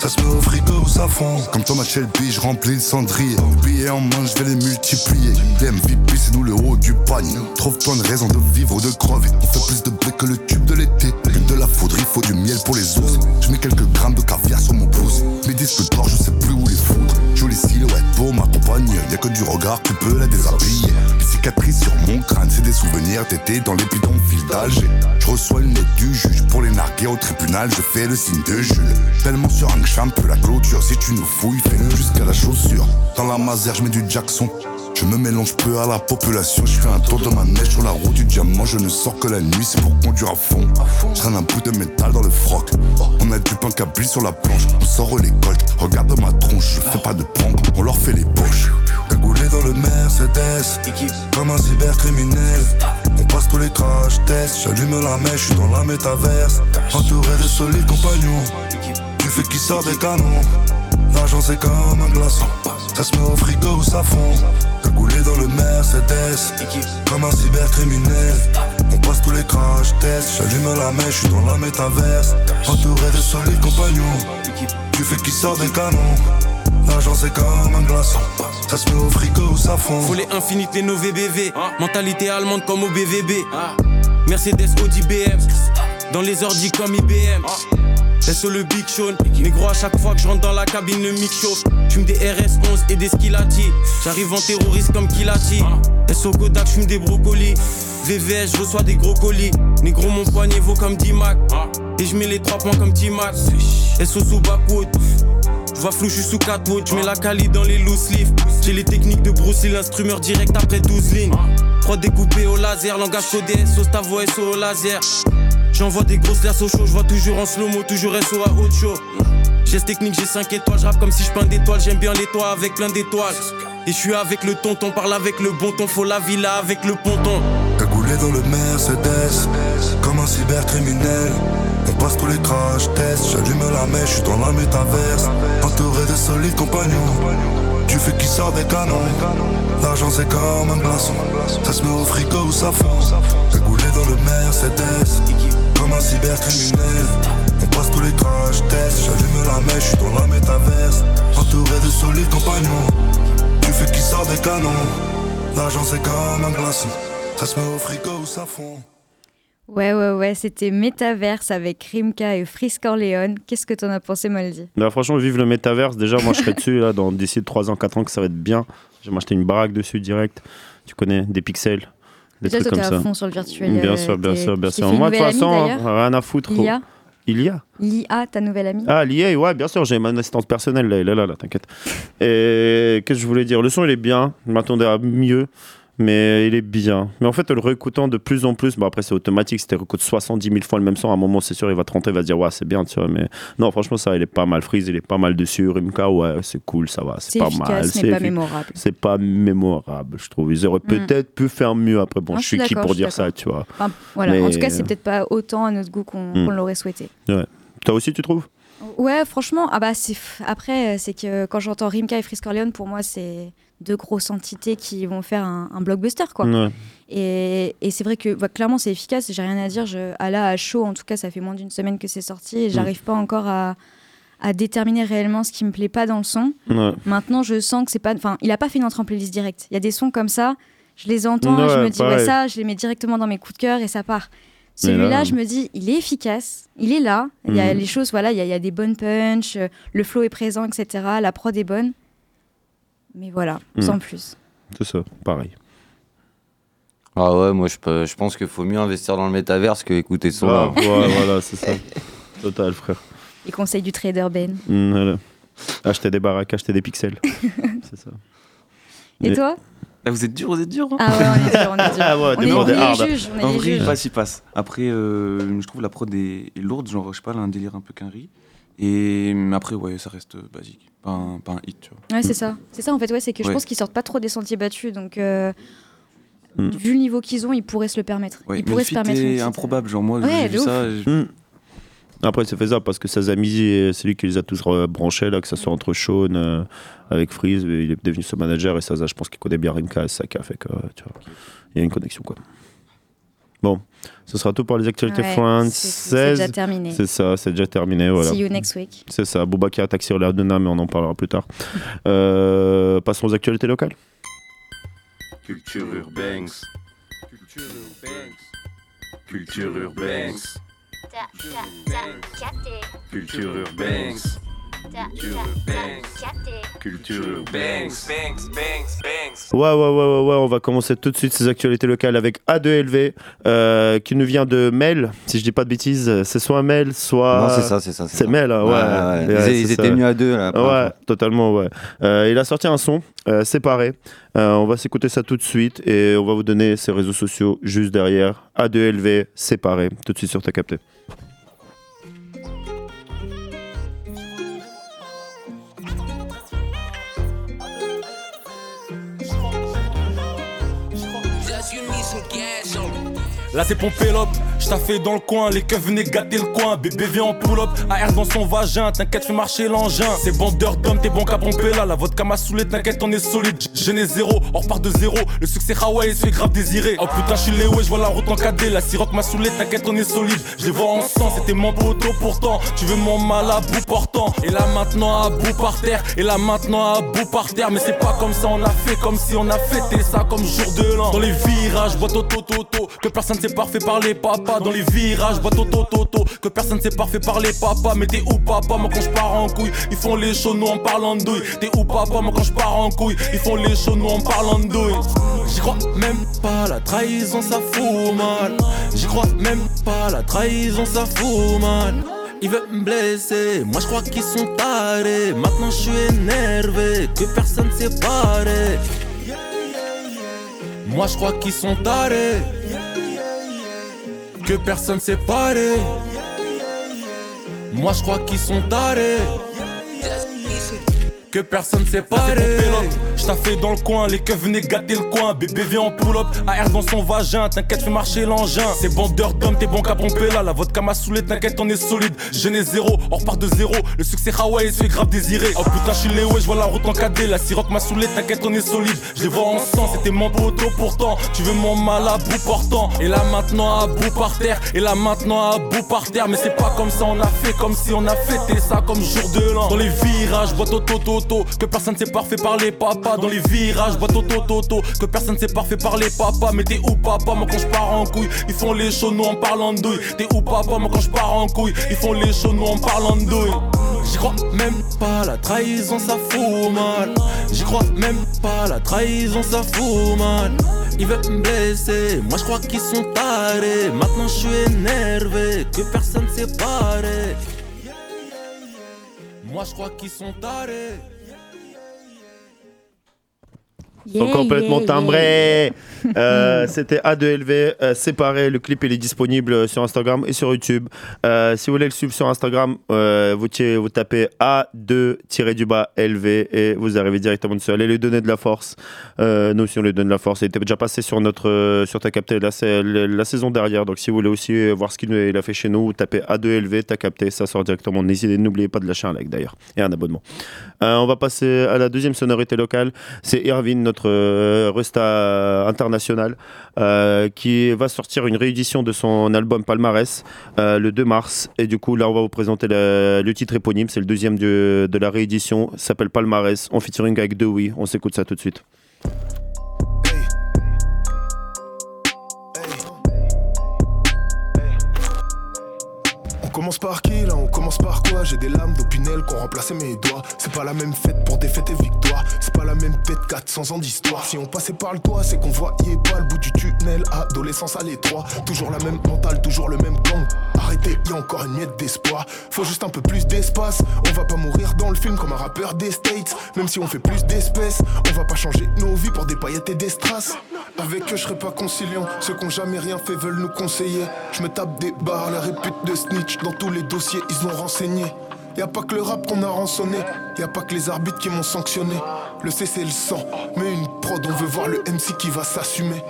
ça se met au frigo ça fond. Comme Thomas Shelby, je remplis le cendrier. Billets en main, je vais les multiplier. Les MVP, c'est nous le haut du panier. Trouve-toi une raison de vivre ou de crever. On fait plus de blé que le tube de l'été. De la foudre, il faut du miel pour les ours. Je mets quelques grammes de caviar sur mon pouce. Mes disques d'or, je sais plus où les foutre. Jolie silhouette pour ma compagne. Y'a que du regard, tu peux la déshabiller. Les cicatrices sur mon crâne, c'est des souvenirs. T'étais dans les bidonvilles d'Alger. Je reçois une note du juge pour les narguer au tribunal. Je fais le signe de Jules. Tellement sur un champ peu la clôture. Si tu nous fouilles, fais-le jusqu'à la chaussure. Dans la masère, je mets du Jackson. Je me mélange peu à la population, je fais un tour de ma neige sur la route du diamant, je ne sors que la nuit, c'est pour conduire à fond. Je un bout de métal dans le froc. On a du pain cabri sur la planche, on sort les colts. Regarde ma tronche, je fais pas de pompe, on leur fait les poches. Cagoulé dans le Mercedes, comme un cybercriminel. On passe tous les crash tests, j'allume la mèche, je suis dans la métaverse. Entouré de solides compagnons, du fait qui sort des canons. L'argent c'est comme un glaçon, ça se met au frigo ou ça fond. Cagoulé dans le Mercedes, comme un cybercriminel. On passe tous les crash tests, j'allume la mèche, je suis dans la métaverse. Entouré de solides compagnons, du fait qui sort des canons. L'argent c'est comme un glaçon, ça se met au frigo ou ça fond. Faut les infinites, les no VBV. Mentalité allemande comme au BVB. Mercedes, Audi, BM. Dans les ordi comme IBM. SO le Big Sean. Négro, à chaque fois que je rentre dans la cabine, le mic chauffe. J'fume des RS11 et des Skilati. J'arrive en terroriste comme Kilati. SO Kodak, j'fume des brocolis. VVS, je reçois des gros colis. Négro, mon poignet vaut comme 10 Mac. Et je mets les 3 points comme T-Mac. SO sous backwood. Je flou, je suis sous catwood, je mets la cali dans les loose leaf. J'ai les techniques de Bruce l'instrumeur direct après 12 lignes. Prod découpé au laser, langage codé, sauce ta voix SO au laser. J'envoie des grosses glaces au chaud, je vois toujours en slow-mo, toujours SO à haute chaud. Geste technique, j'ai 5 étoiles, je comme si je peins d'étoiles, j'aime bien les toits avec plein d'étoiles. Et je suis avec le tonton, parle avec le bon ton, faut la villa avec le ponton. Cagoulé dans le Mercedes, comme un cybercriminel. On passe tous les crash tests, j'allume la mèche, je suis dans la métaverse. Entouré de solides compagnons, du fait qui sort des canons. L'argent c'est comme un glaçon, ça se met au frigo ou ça fond. Cagoulé dans le Mercedes, comme un cybercriminel. On passe tous les crash tests, j'allume la mèche, je suis dans la métaverse. Entouré de solides compagnons, du fait qui sort des canons. L'argent c'est comme un glaçon, ça se met au frigo ou ça fond. Ouais, ouais, ouais, c'était Métaverse avec Rimka et Frisk Orléans. Qu'est-ce que t'en as pensé, Moldy Bah, franchement, vive le métaverse. Déjà, moi, je serais dessus là, dans d'ici 3 ans, 4 ans, que ça va être bien. Je vais m'acheter une baraque dessus direct. Tu connais, des pixels, des trucs toi, comme t'es à ça. fond sur le virtuel. Bien euh, sûr, bien t'es- sûr, bien t'es sûr. fait Moi, de toute nouvelle façon, amie, d'ailleurs rien à foutre. Il y a Il y a L'IA, ta nouvelle amie Ah, l'IA, ouais, bien sûr, j'ai mon assistante personnelle, là, est là, là, t'inquiète. Et qu'est-ce que je voulais dire? Le son, il est bien, je m'attendais à mieux, mais il est bien. Mais en fait, le réécoutant de plus en plus, bon, après, c'est automatique, si tu réécoutes 70 000 fois le même son, à un moment, c'est sûr, il va te rentrer, il va se dire, ouais, c'est bien, tu vois. Mais non, franchement, ça, il est pas mal. Freeze, il est pas mal dessus. Rimka, ouais, c'est cool, ça va, c'est pas efficace, mal. c'est pas mémorable. C'est pas mémorable, je trouve. Ils auraient Mm. peut-être pu faire mieux après. Bon, Non, je suis qui pour dire ça, tu vois. Enfin, voilà. En Mais- tout cas, c'est peut-être pas autant à notre goût qu'on Mm. l'aurait souhaité. Ouais. Toi aussi, tu trouves? Ouais, franchement, ah bah après euh, c'est que quand j'entends Rimka et Frisk Orleans, pour moi c'est deux grosses entités qui vont faire un, un blockbuster quoi. Ouais. Et, et c'est vrai que bah, clairement c'est efficace. J'ai rien à dire. Je, à là à chaud, en tout cas, ça fait moins d'une semaine que c'est sorti et j'arrive pas encore à, à déterminer réellement ce qui me plaît pas dans le son. Ouais. Maintenant, je sens que c'est pas. Enfin, il a pas fait une entrée en playlist directe. Il y a des sons comme ça, je les entends, Ouais, je me dis ouais ça, je les mets directement dans mes coups de cœur et ça part. Celui-là, là, je me dis, il est efficace, il est là. Il y a Mhm. les choses, voilà, il y, y a des bonnes punch, euh, le flow est présent, etc. La prod est bonne. Mais voilà, Mhm. sans plus. C'est ça, pareil. Ah ouais, moi je, peux- je pense qu'il faut mieux investir dans le métaverse que écouter son. Ah, ouais, voilà, c'est ça. Total, frère. Les conseils du trader Ben. Mm, voilà. Acheter des baraques, acheter des pixels. c'est ça. Et Mais- toi Là, vous êtes dur, vous êtes dur. hein Ah ouais, on est dur, on est dur. Ah ouais, on est, bon, on t'es est hard. les juges, on est En les vrai, il juges. passe, il passe. Après, euh, je trouve la prod est, est lourde, genre, je sais pas, un délire un peu qu'un riz. Et après, ouais, ça reste basique. Pas un, pas un hit, tu vois. Ouais, c'est ça. C'est ça, en fait, ouais, c'est que je pense qu'ils sortent pas trop des sentiers battus. Donc, euh, Mm. vu le niveau qu'ils ont, ils pourraient se le permettre. Ouais, ils pourraient le se feat permettre. une est petite- improbable. Genre, moi, Ouais, j'ai vu ça. je- Mm. Après, c'est faisable parce que Sazamizi, c'est lui qui les a tous euh, branchés, là, que ce soit entre Sean euh, avec Freeze, il est devenu son manager et Saza, je pense qu'il connaît bien Rimka et Saka, fait que, euh, tu vois, il y a une connexion, quoi. Bon, ce sera tout pour les actualités Ouais, françaises. c'est- c'est déjà terminé. C'est ça, c'est déjà terminé, voilà. See you next week. C'est ça, Boubacar a taxi sur la Duna, mais on en parlera plus tard. Euh, passons aux actualités locales. Culture urbaine. Culture urbaine. Culture urbaine. Culture urbaine. Ouais, ouais, ouais, ouais, ouais, on va commencer tout de suite ces actualités locales avec A2LV, euh, qui nous vient de Mel, si je dis pas de bêtises, c'est soit Mel, soit. Non, c'est ça, c'est ça. C'est Mel, hein, ouais. Ouais, ouais. Ouais, Ils- étaient venus à deux, là, Ouais, totalement, ouais. Euh, il a sorti un son euh, séparé. On va s'écouter ça tout de suite et on va vous donner ses réseaux sociaux juste derrière. A2LV séparé, tout de suite sur ta capté. Là c'est Pompélope, j't'ai dans le coin, les keufs venaient gâter le coin, bébé vient en pull-up, AR dans son vagin, t'inquiète fais marcher l'engin, c'est bandeur d'hommes, t'es bon qu'à pomper là, la vodka m'a saoulé, t'inquiète on est solide, je n'ai zéro, on repart de zéro, le succès Hawaii c'est grave désiré, oh putain je suis Léo et je vois la route en cadet, la siroc m'a saoulé, t'inquiète on est solide, je les vois en sang, c'était mon poteau pourtant, tu veux mon mal à bout portant, et là maintenant à bout par terre, et là maintenant à bout par terre, mais c'est pas comme ça, on a fait comme si on a fêté ça comme jour de l'an, dans les virages, boîte auto toto, que personne c'est parfait par les papas, dans les virages, boîte auto toto, que personne c'est parfait par les papas, mais t'es où papa, moi quand je pars en couille, ils font les shows, nous en parlant douille, t'es où papa, moi quand je pars en couille, ils font les shows, nous en parlant douille, j'y crois même pas, la trahison ça fout mal, j'y crois même pas, la trahison ça fout mal. Ils veulent me blesser, moi je crois qu'ils sont tarés. Maintenant je suis énervé, que personne s'est paré. Moi je crois qu'ils sont tarés, que personne s'est paré. Moi je crois qu'ils sont tarés. Que personne s'est paré. Je fait dans le coin, les keufs venaient gâter le coin. Bébé vient en pull-up, AR dans son vagin. T'inquiète, fais marcher l'engin. C'est bandeur d'hommes, t'es bon qu'à pomper là. La vodka m'a saoulé, t'inquiète, on est solide. Je n'ai zéro, on repart de zéro. Le succès Hawaii se fait grave désiré. Oh putain, je suis et je vois la route en cadet. La siroc m'a saoulé, t'inquiète, on est solide. Je les vois en sang, c'était mon poteau pourtant. Tu veux mon mal à bout portant. Et là maintenant à bout par terre. Et là maintenant à bout par terre. Mais c'est pas comme ça, on a fait comme si on a fêté ça comme jour de l'an. Dans les virages, boîte auto toto. Que personne c'est parfait par les papas. Dans les virages, boîte auto toto. Que personne c'est parfait par les papas. Mais t'es où papa, moi quand je pars en couille. Ils font les nous en parlant douille. T'es où papa, moi quand je pars en couille. Ils font les nous en parlant douille. J'y crois même pas, la trahison ça fout mal. J'y crois même pas, la trahison ça fout mal. Ils veulent me blesser, moi je crois qu'ils sont tarés. Maintenant je suis énervé, que personne s'est paré. Moi je crois qu'ils sont tarés. Sont complètement timbrés. Euh, C'était A2LV euh, séparé. Le clip il est disponible sur Instagram et sur YouTube. Euh, si vous voulez le suivre sur Instagram, euh, vous, tapez A2-LV et vous arrivez directement dessus. Allez lui donner de la force. Nous aussi on lui donne de la force. Il était déjà passé sur notre sur ta capté la, la, la saison dernière. Donc si vous voulez aussi voir ce qu'il il a fait chez nous, tapez A2LV, ta capté, ça sort directement. N'hésitez n'oubliez pas de lâcher un like d'ailleurs et un abonnement. On va passer à la deuxième sonorité locale. C'est Irvine, notre euh, resta international, euh, qui va sortir une réédition de son album Palmarès euh, le 2 mars. Et du coup, là, on va vous présenter le, titre éponyme. C'est le deuxième de, de la réédition. S'appelle Palmarès, en featuring avec Dewey. On s'écoute ça tout de suite. Commence par qui là On commence par quoi? J'ai des lames d'opinel qui ont remplacé mes doigts. C'est pas la même fête pour défaite et victoire. C'est pas la même fête 400 ans d'histoire. Si on passait par le toit, c'est qu'on voyait pas le bout du tunnel. Adolescence à l'étroit. Toujours la même mentale, toujours le même gang. Arrêtez, y a encore une miette d'espoir. Faut juste un peu plus d'espace. On va pas mourir dans le film comme un rappeur des States. Même si on fait plus d'espèces, on va pas changer nos vies pour des paillettes et des strass. Avec eux, je serai pas conciliant. Ceux qui ont jamais rien fait veulent nous conseiller. Je me tape des barres, la répute de snitch. Dans tous les dossiers, ils ont renseigné. Y a pas que le rap qu'on a rançonné, y a pas que les arbitres qui m'ont sanctionné. Le C c'est le sang, mais une prod, on veut voir le MC qui va s'assumer.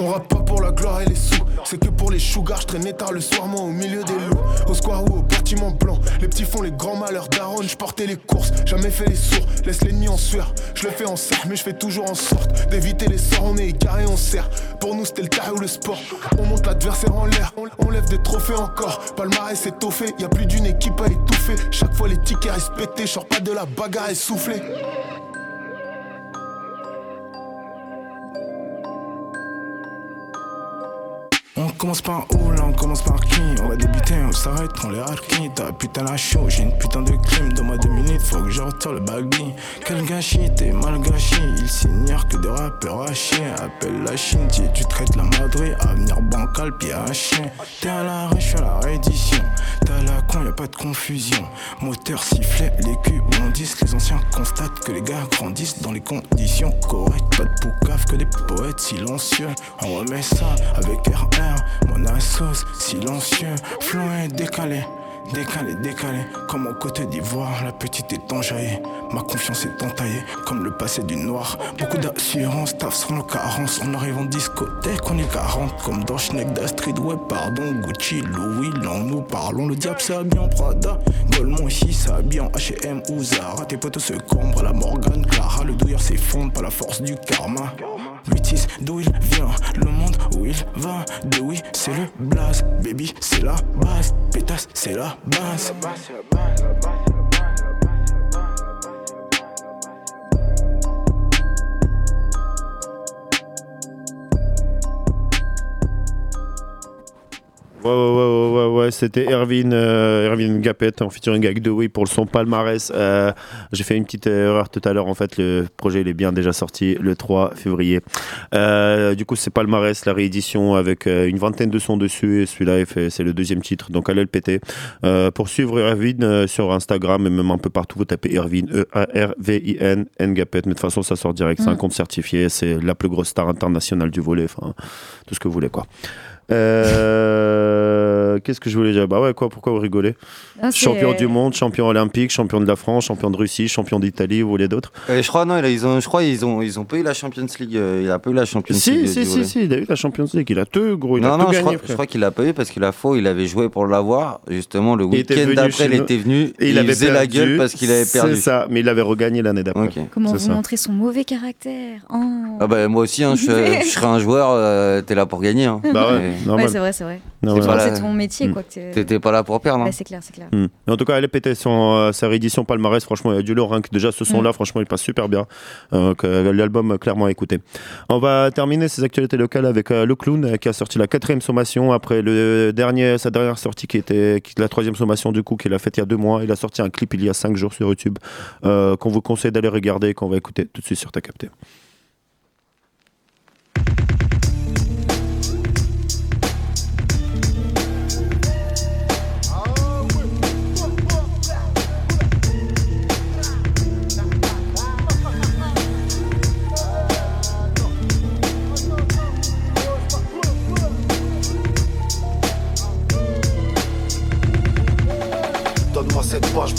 On rappe pas pour la gloire et les sous, c'est que pour les chougars, je tard le soir, moi au milieu des loups. Au square ou au bâtiment blanc, les petits font les grands malheurs d'Aaron, je portais les courses, jamais fait les sourds, laisse l'ennemi en sueur. Je le fais en serre, mais je fais toujours en sorte d'éviter les sorts, on est égaré, on serre. Pour nous c'était le carré ou le sport, on monte l'adversaire en l'air, on, on lève des trophées encore. Palmarès étoffé, y a plus d'une équipe à étouffer. Chaque fois les tickets respectés, je sors pas de la bagarre essoufflée. Commence par où là, on commence par qui On va débuter, on s'arrête, on les harkis T'as putain la chaud, j'ai une putain de crime Donne-moi deux minutes, faut que je le baggy. Quel gâchis, t'es mal gâché Il s'ignore que des rappeurs à chier. Appelle la Chine, tu traites la Madrid Avenir bancal, pied à chien. T'es à je suis à la réédition T'as la con, y'a pas de confusion. Moteur sifflet, les culs bondissent. Les anciens constatent que les gars grandissent Dans les conditions correctes. Pas de poucave que des poètes silencieux. On remet ça avec RR mon assos, silencieux, fluent décalé. Décalé, décalé, comme au côté d'Ivoire, la petite est enjaillée. Ma confiance est entaillée, comme le passé du noir. Beaucoup d'assurance, taf sur nos carences. On arrive en discothèque, on est 40, comme dans Schneck d'Astrid. Ouais, pardon, Gucci, Louis, là nous parlons. Le diable s'habille en Prada, Goldman ici s'habille en HM ou Zara. Tes potos se cambrent, la Morgane, Clara. Le douilleur s'effondre par la force du karma. 8 d'où il vient, le monde où il va. De oui, c'est le blaze, baby, c'est la base. Pétasse, c'est la base. Ouais, ouais, ouais, ouais, ouais, c'était Erwin, euh, Erwin Gapet en featuring avec Dewey pour le son palmarès. Euh, J'ai fait une petite erreur tout à l'heure. En fait, le projet il est bien déjà sorti le 3 février. Euh, du coup, c'est palmarès, la réédition avec euh, une vingtaine de sons dessus. Et celui-là, c'est le deuxième titre. Donc, allez le péter. Pour suivre Erwin sur Instagram et même un peu partout, vous tapez Erwin, E-A-R-V-I-N, N Gapet. Mais de toute façon, ça sort direct. C'est un Mm. compte certifié. C'est la plus grosse star internationale du volet. Enfin, tout ce que vous voulez, quoi. Euh, Qu'est-ce que je voulais dire? Bah ouais, quoi, pourquoi vous rigolez? Ah, Champion du monde, champion olympique, champion de la France, champion de Russie, champion d'Italie, vous voulez d'autres? Euh, je crois non, ils ont, je crois ils ont, ils ont pas eu la Champions League. euh, il a pas eu la Champions Si, League. si, si, si, il a eu la Champions League, il a tout, gros, il non, a non, tout je gagné, crois, je crois qu'il a pas eu parce la fois où il avait joué pour l'avoir, justement, le week-end d'après, il était venu et il il, avait faisait la gueule parce qu'il avait perdu. C'est ça, mais il avait regagné l'année d'après. Comment C'est vous ça. montrez son mauvais caractère? Oh. Ah bah, moi aussi, hein, je, je serais un joueur, euh, t'es là pour gagner. Hein. Bah ouais, normal. Ouais, c'est vrai, c'est vrai. Non, C'est Voilà. c'est ton métier, Mm. quoi. T'étais pas là pour perdre. hein. Ouais, c'est clair, c'est clair. Hmm. Mais En tout cas, elle est pétée son, euh, sa réédition palmarès. Franchement, il y a du lourd. hein, que déjà, ce son-là, franchement, il passe super bien. Euh, que L'album, euh, clairement, à écouter. On va terminer ces actualités locales avec euh, Le Clown, qui a sorti la quatrième sommation après le dernier, sa dernière sortie, qui était qui, la troisième sommation, du coup, qu'il a faite il y a deux mois. Il a sorti un clip il y a cinq jours sur YouTube, euh, qu'on vous conseille d'aller regarder et qu'on va écouter tout de suite sur ta capté.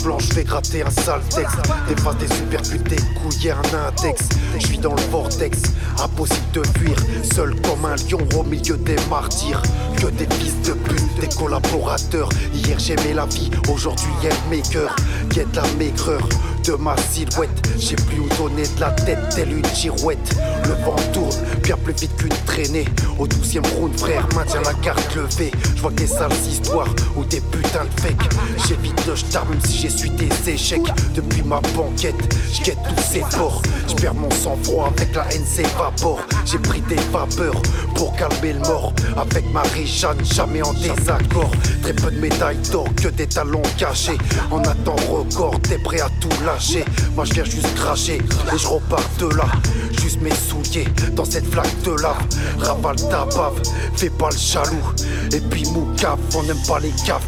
Blanche, fais gratter un sale texte. T'effaces des supercutés, couiller un index. Je suis dans le vortex, impossible de fuir. Seul comme un lion au milieu des martyrs. Que des fils de pute, des collaborateurs. Hier j'aimais la vie, aujourd'hui elle m'écœure. Guette la maigreur, de ma silhouette. J'ai plus où donner de la tête, telle une girouette. Le vent tourne bien plus vite qu'une traînée. Au douzième round, frère, maintiens la carte levée. Je vois des sales histoires ou des putains de fakes. J'évite le star même si j'essuie des échecs. Depuis ma banquette, je guette tous ces ports. Je perds mon sang-froid avec la haine s'évapore. J'ai pris des vapeurs pour calmer le mort. Avec Marie-Jeanne, jamais en désaccord. Très peu de médailles d'or, que des talons cachés. En attend record, t'es prêt à tout lâcher. Moi je viens juste cracher et je repars de là. Juste mes souliers dans cette flaque de lave. Ravale ta bave, fais pas le jaloux. Et puis mou on n'aime pas les caves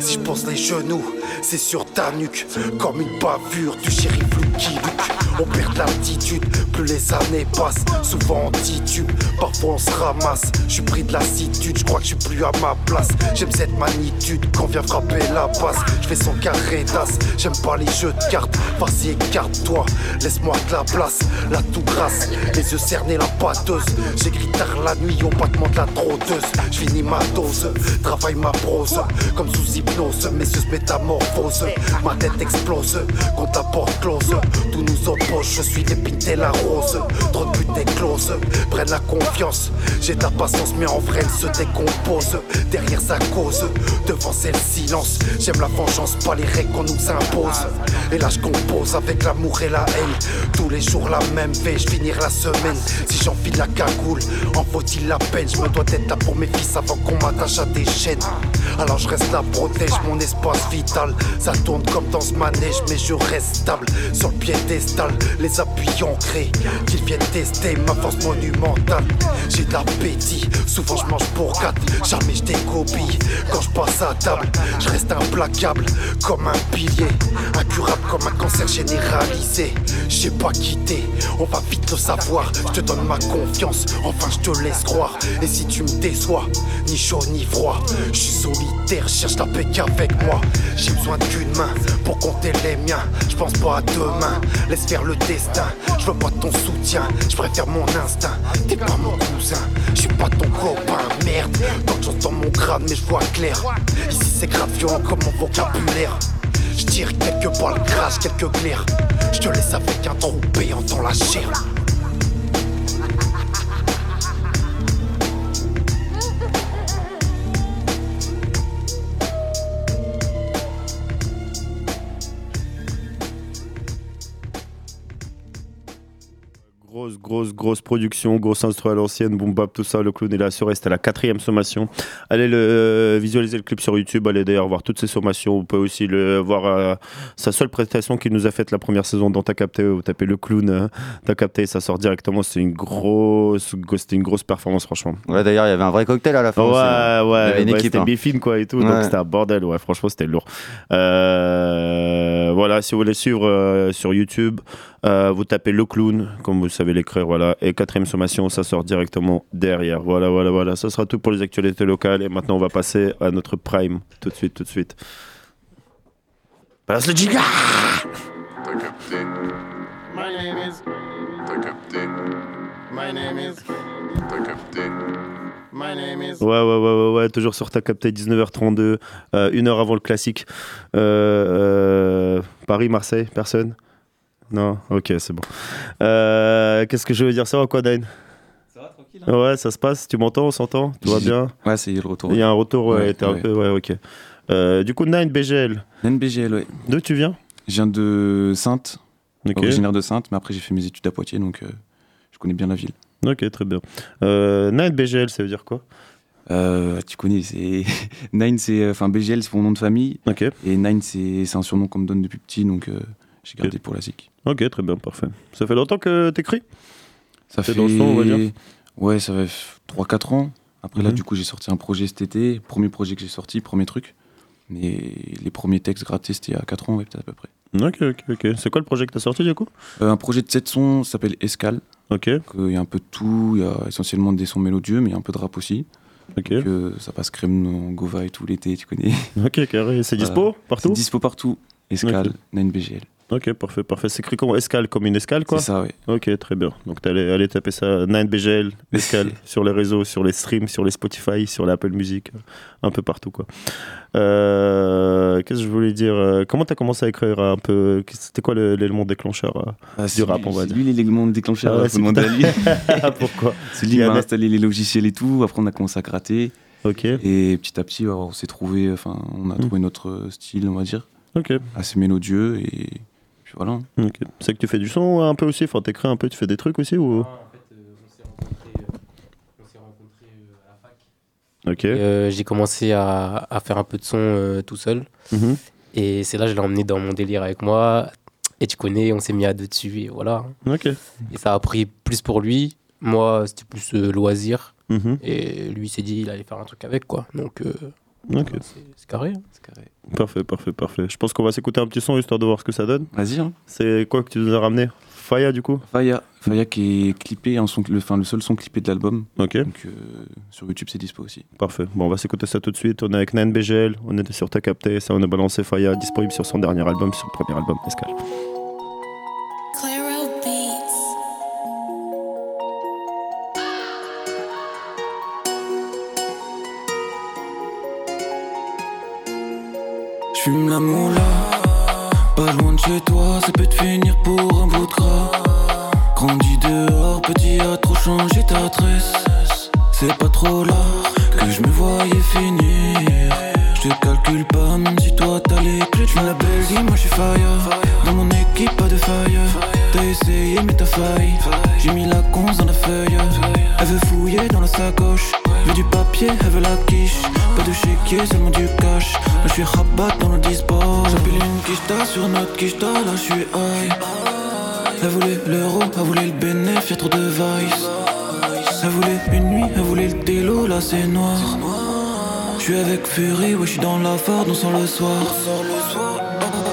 Si je pose les genoux, c'est sur ta nuque. Comme une bavure du shérif Lucky Luke. On perd l'altitude, plus les années passent. Souvent en titube, parfois on se ramasse. Je suis pris de lassitude, je crois que je suis plus à ma place. J'aime cette magnitude quand vient frapper la passe. Je fais son carré d'as, j'aime pas les jeux de cartes. Vas-y, écarte-toi, laisse-moi de la place. La tout grasse, les yeux cernés, la pâteuse. J'écris tard la nuit au battement de la trotteuse. Je finis ma dose, travaille ma prose. Comme sous hypnose, mes yeux se métamorphose. Ma tête explose, quand ta porte close. Tout nous je suis l'épine la rose. Trop de buts éclose, prennent la confiance. J'ai la patience, mais en vrai, elle se décompose. Derrière sa cause, devant c'est le silence. J'aime la vengeance, pas les règles qu'on nous impose. Et là, je compose avec l'amour et la haine. Tous les jours, la même veille, je finir la semaine. Si j'enfile la cagoule, en faut-il la peine? Je me dois d'être là pour mes fils avant qu'on m'attache à des chaînes. Alors je reste là, protège mon espace vital. Ça tourne comme dans ce manège, mais je reste stable. Sur le piédestal, les appuis ancrés. Qu'ils viennent tester ma force monumentale. J'ai de l'appétit, souvent je mange pour quatre. Jamais je décopie quand je passe à table. Je reste implacable comme un pilier. Incurable comme un cancer généralisé. J'ai pas quitté, on va vite le savoir. Je te donne ma confiance, enfin je te laisse croire. Et si tu me déçois, ni chaud ni froid, je suis solitaire, cherche la paix qu'avec moi. J'ai besoin d'une main pour compter les miens. Je pense pas à demain, le destin. Je veux pas ton soutien, je préfère mon instinct. T'es pas mon cousin, je suis pas ton copain, merde. Que j'entends mon crâne, mais je vois clair. Ici c'est grave violent comme mon vocabulaire. Je tire quelques balles, crache quelques glaires. Je te laisse avec un trou béant dans la chair. Grosse, grosse, production, grosse instru à l'ancienne, boom bap, tout ça. Le clown est là sur à la quatrième sommation. Allez le, euh, visualiser le clip sur YouTube. Allez d'ailleurs voir toutes ces sommations. Vous pouvez aussi le voir euh, sa seule prestation qu'il nous a faite la première saison dans T'as capté. Vous tapez le clown, euh, T'as capté, ça sort directement. C'est une grosse, c'était une grosse performance, franchement. Ouais, d'ailleurs, il y avait un vrai cocktail à la fin. Ouais, aussi, hein. ouais, ouais, équipe. c'était hein. bifine quoi et tout, donc c'était un bordel, ouais, franchement c'était lourd. Euh, voilà, si vous voulez suivre euh, sur YouTube, euh, vous tapez le clown, comme vous savez l'écrire, voilà, et quatrième sommation, ça sort directement derrière. Voilà, voilà, voilà, ça sera tout pour les actualités locales, et maintenant on va passer à notre prime, tout de suite, tout de suite. Passe le giga T'as capté. My name is. T'as capté. My name is. T'as capté. My name is. Ouais, ouais, ouais, ouais, ouais, toujours sur ta capté 19h32, euh, une heure avant le classique. Euh, euh, Paris, Marseille, personne? Non Ok, c'est bon. Euh, Qu'est-ce que je veux dire? Ça va quoi, Dane? Ça va, tranquille. Ouais, ça se passe Tu m'entends On s'entend? Tout va bien? Ouais, c'est le retour. Il y a un retour, ouais, un peu. Ouais, ok. Euh, du coup, Nine BGL. Nine BGL, ouais. D'où tu viens? Je viens de Sainte, Ok. originaire de Sainte, mais après j'ai fait mes études à Poitiers, donc euh, je connais bien la ville. Ok, très bien. Euh, Nine BGL, ça veut dire quoi? Euh, tu connais, c'est Nine, c'est enfin BGL, c'est mon nom de famille. Ok. Et Nine, c'est c'est un surnom qu'on me donne depuis petit, donc euh, j'ai gardé pour la SIC. Ok, très bien, parfait. Ça fait longtemps que t'écris? Ça fait dans le on va dire? Ouais, ça fait 3-4 ans. Après là, Mhm. du coup, j'ai sorti un projet cet été, premier projet que j'ai sorti, premier truc. Mais les premiers textes grattés, c'était il y a 4 ans, ouais, peut-être à peu près. Ok, ok, ok. C'est quoi le projet que t'as sorti du coup? Euh, un projet de 7 sons ça s'appelle Escale. Ok. Il y a un peu de tout, il y a essentiellement des sons mélodieux, mais il y a un peu de rap aussi. Ok. Donc, euh, ça passe crème en Gova et tout l'été, tu connais. Ok, carré. C'est dispo partout? C'est dispo partout. Escale, Ok. 9BGL. Ok, parfait, parfait. C'est écrit comment Escale, comme une escale, quoi C'est ça, oui. Ok, très bien. Donc, t'allais aller taper ça, 9BGL, escale, sur les réseaux, sur les streams, sur les Spotify, sur l'Apple Music, un peu partout, quoi. Euh, Qu'est-ce que je voulais dire Euh, Comment t'as commencé à écrire un peu C'était quoi l'élément déclencheur euh, Ah, du c'est rap, lui- on va c'est dire lui l'élément déclencheur, Ah ouais, c'est lui. Pourquoi C'est lui qui a installé les logiciels et tout. Après, on a commencé à gratter. Ok. Et petit à petit, on s'est trouvé, enfin, on a Hmm. trouvé notre style, on va dire. Ok. Assez mélodieux et voilà. Ok. C'est que tu fais du son un peu aussi Enfin, t'écris un peu, tu fais des trucs aussi ou? Ok. Et, euh, j'ai commencé à, à faire un peu de son euh, tout seul. Mhm. Et c'est là que je l'ai emmené dans mon délire avec moi. Et tu connais, on s'est mis à deux dessus et voilà. Ok. Et ça a pris plus pour lui. Moi, c'était plus euh, loisir. Mhm. Et lui il s'est dit il allait faire un truc avec quoi. Donc, euh, Ok. c'est carré. hein. Parfait, parfait, parfait. Je pense qu'on va s'écouter un petit son histoire de voir ce que ça donne. Vas-y. Hein. C'est quoi que tu nous as ramené? Faya, du coup? Faya, Faya qui est clippé, un son, le, enfin, le seul son clippé de l'album. Ok. Donc euh, sur YouTube, c'est dispo aussi. Parfait. Bon, on va s'écouter ça tout de suite. On est avec Nan BGL, on était sur Ta Capté, ça on a balancé Faya, disponible sur son dernier album, sur le premier album, Escale. La pas loin de chez toi, ça peut te finir pour un bout de. Grandi dehors, petit a trop changé ta tresse. C'est pas trop là que je me voyais finir. Je te calcule pas, même si toi t'as les clés. J'suis la belle vie, moi j'suis fire. Dans mon équipe, pas de faille. T'as essayé, mais t'as failli. J'ai mis la conce dans la feuille. Elle veut fouiller dans la sacoche. Veut du papier, elle veut la quiche. Pas de chéquier, seulement du cash. Là j'suis rabat dans le dispo. J'appelle une quicheta sur notre quicheta, là j'suis high. Elle voulait l'euro, elle voulait le bénéfice, y'a trop de vice. Elle voulait une nuit, elle voulait le télo, là c'est noir. J'suis avec Fury, ouais j'suis dans la Ford, on sort le soir.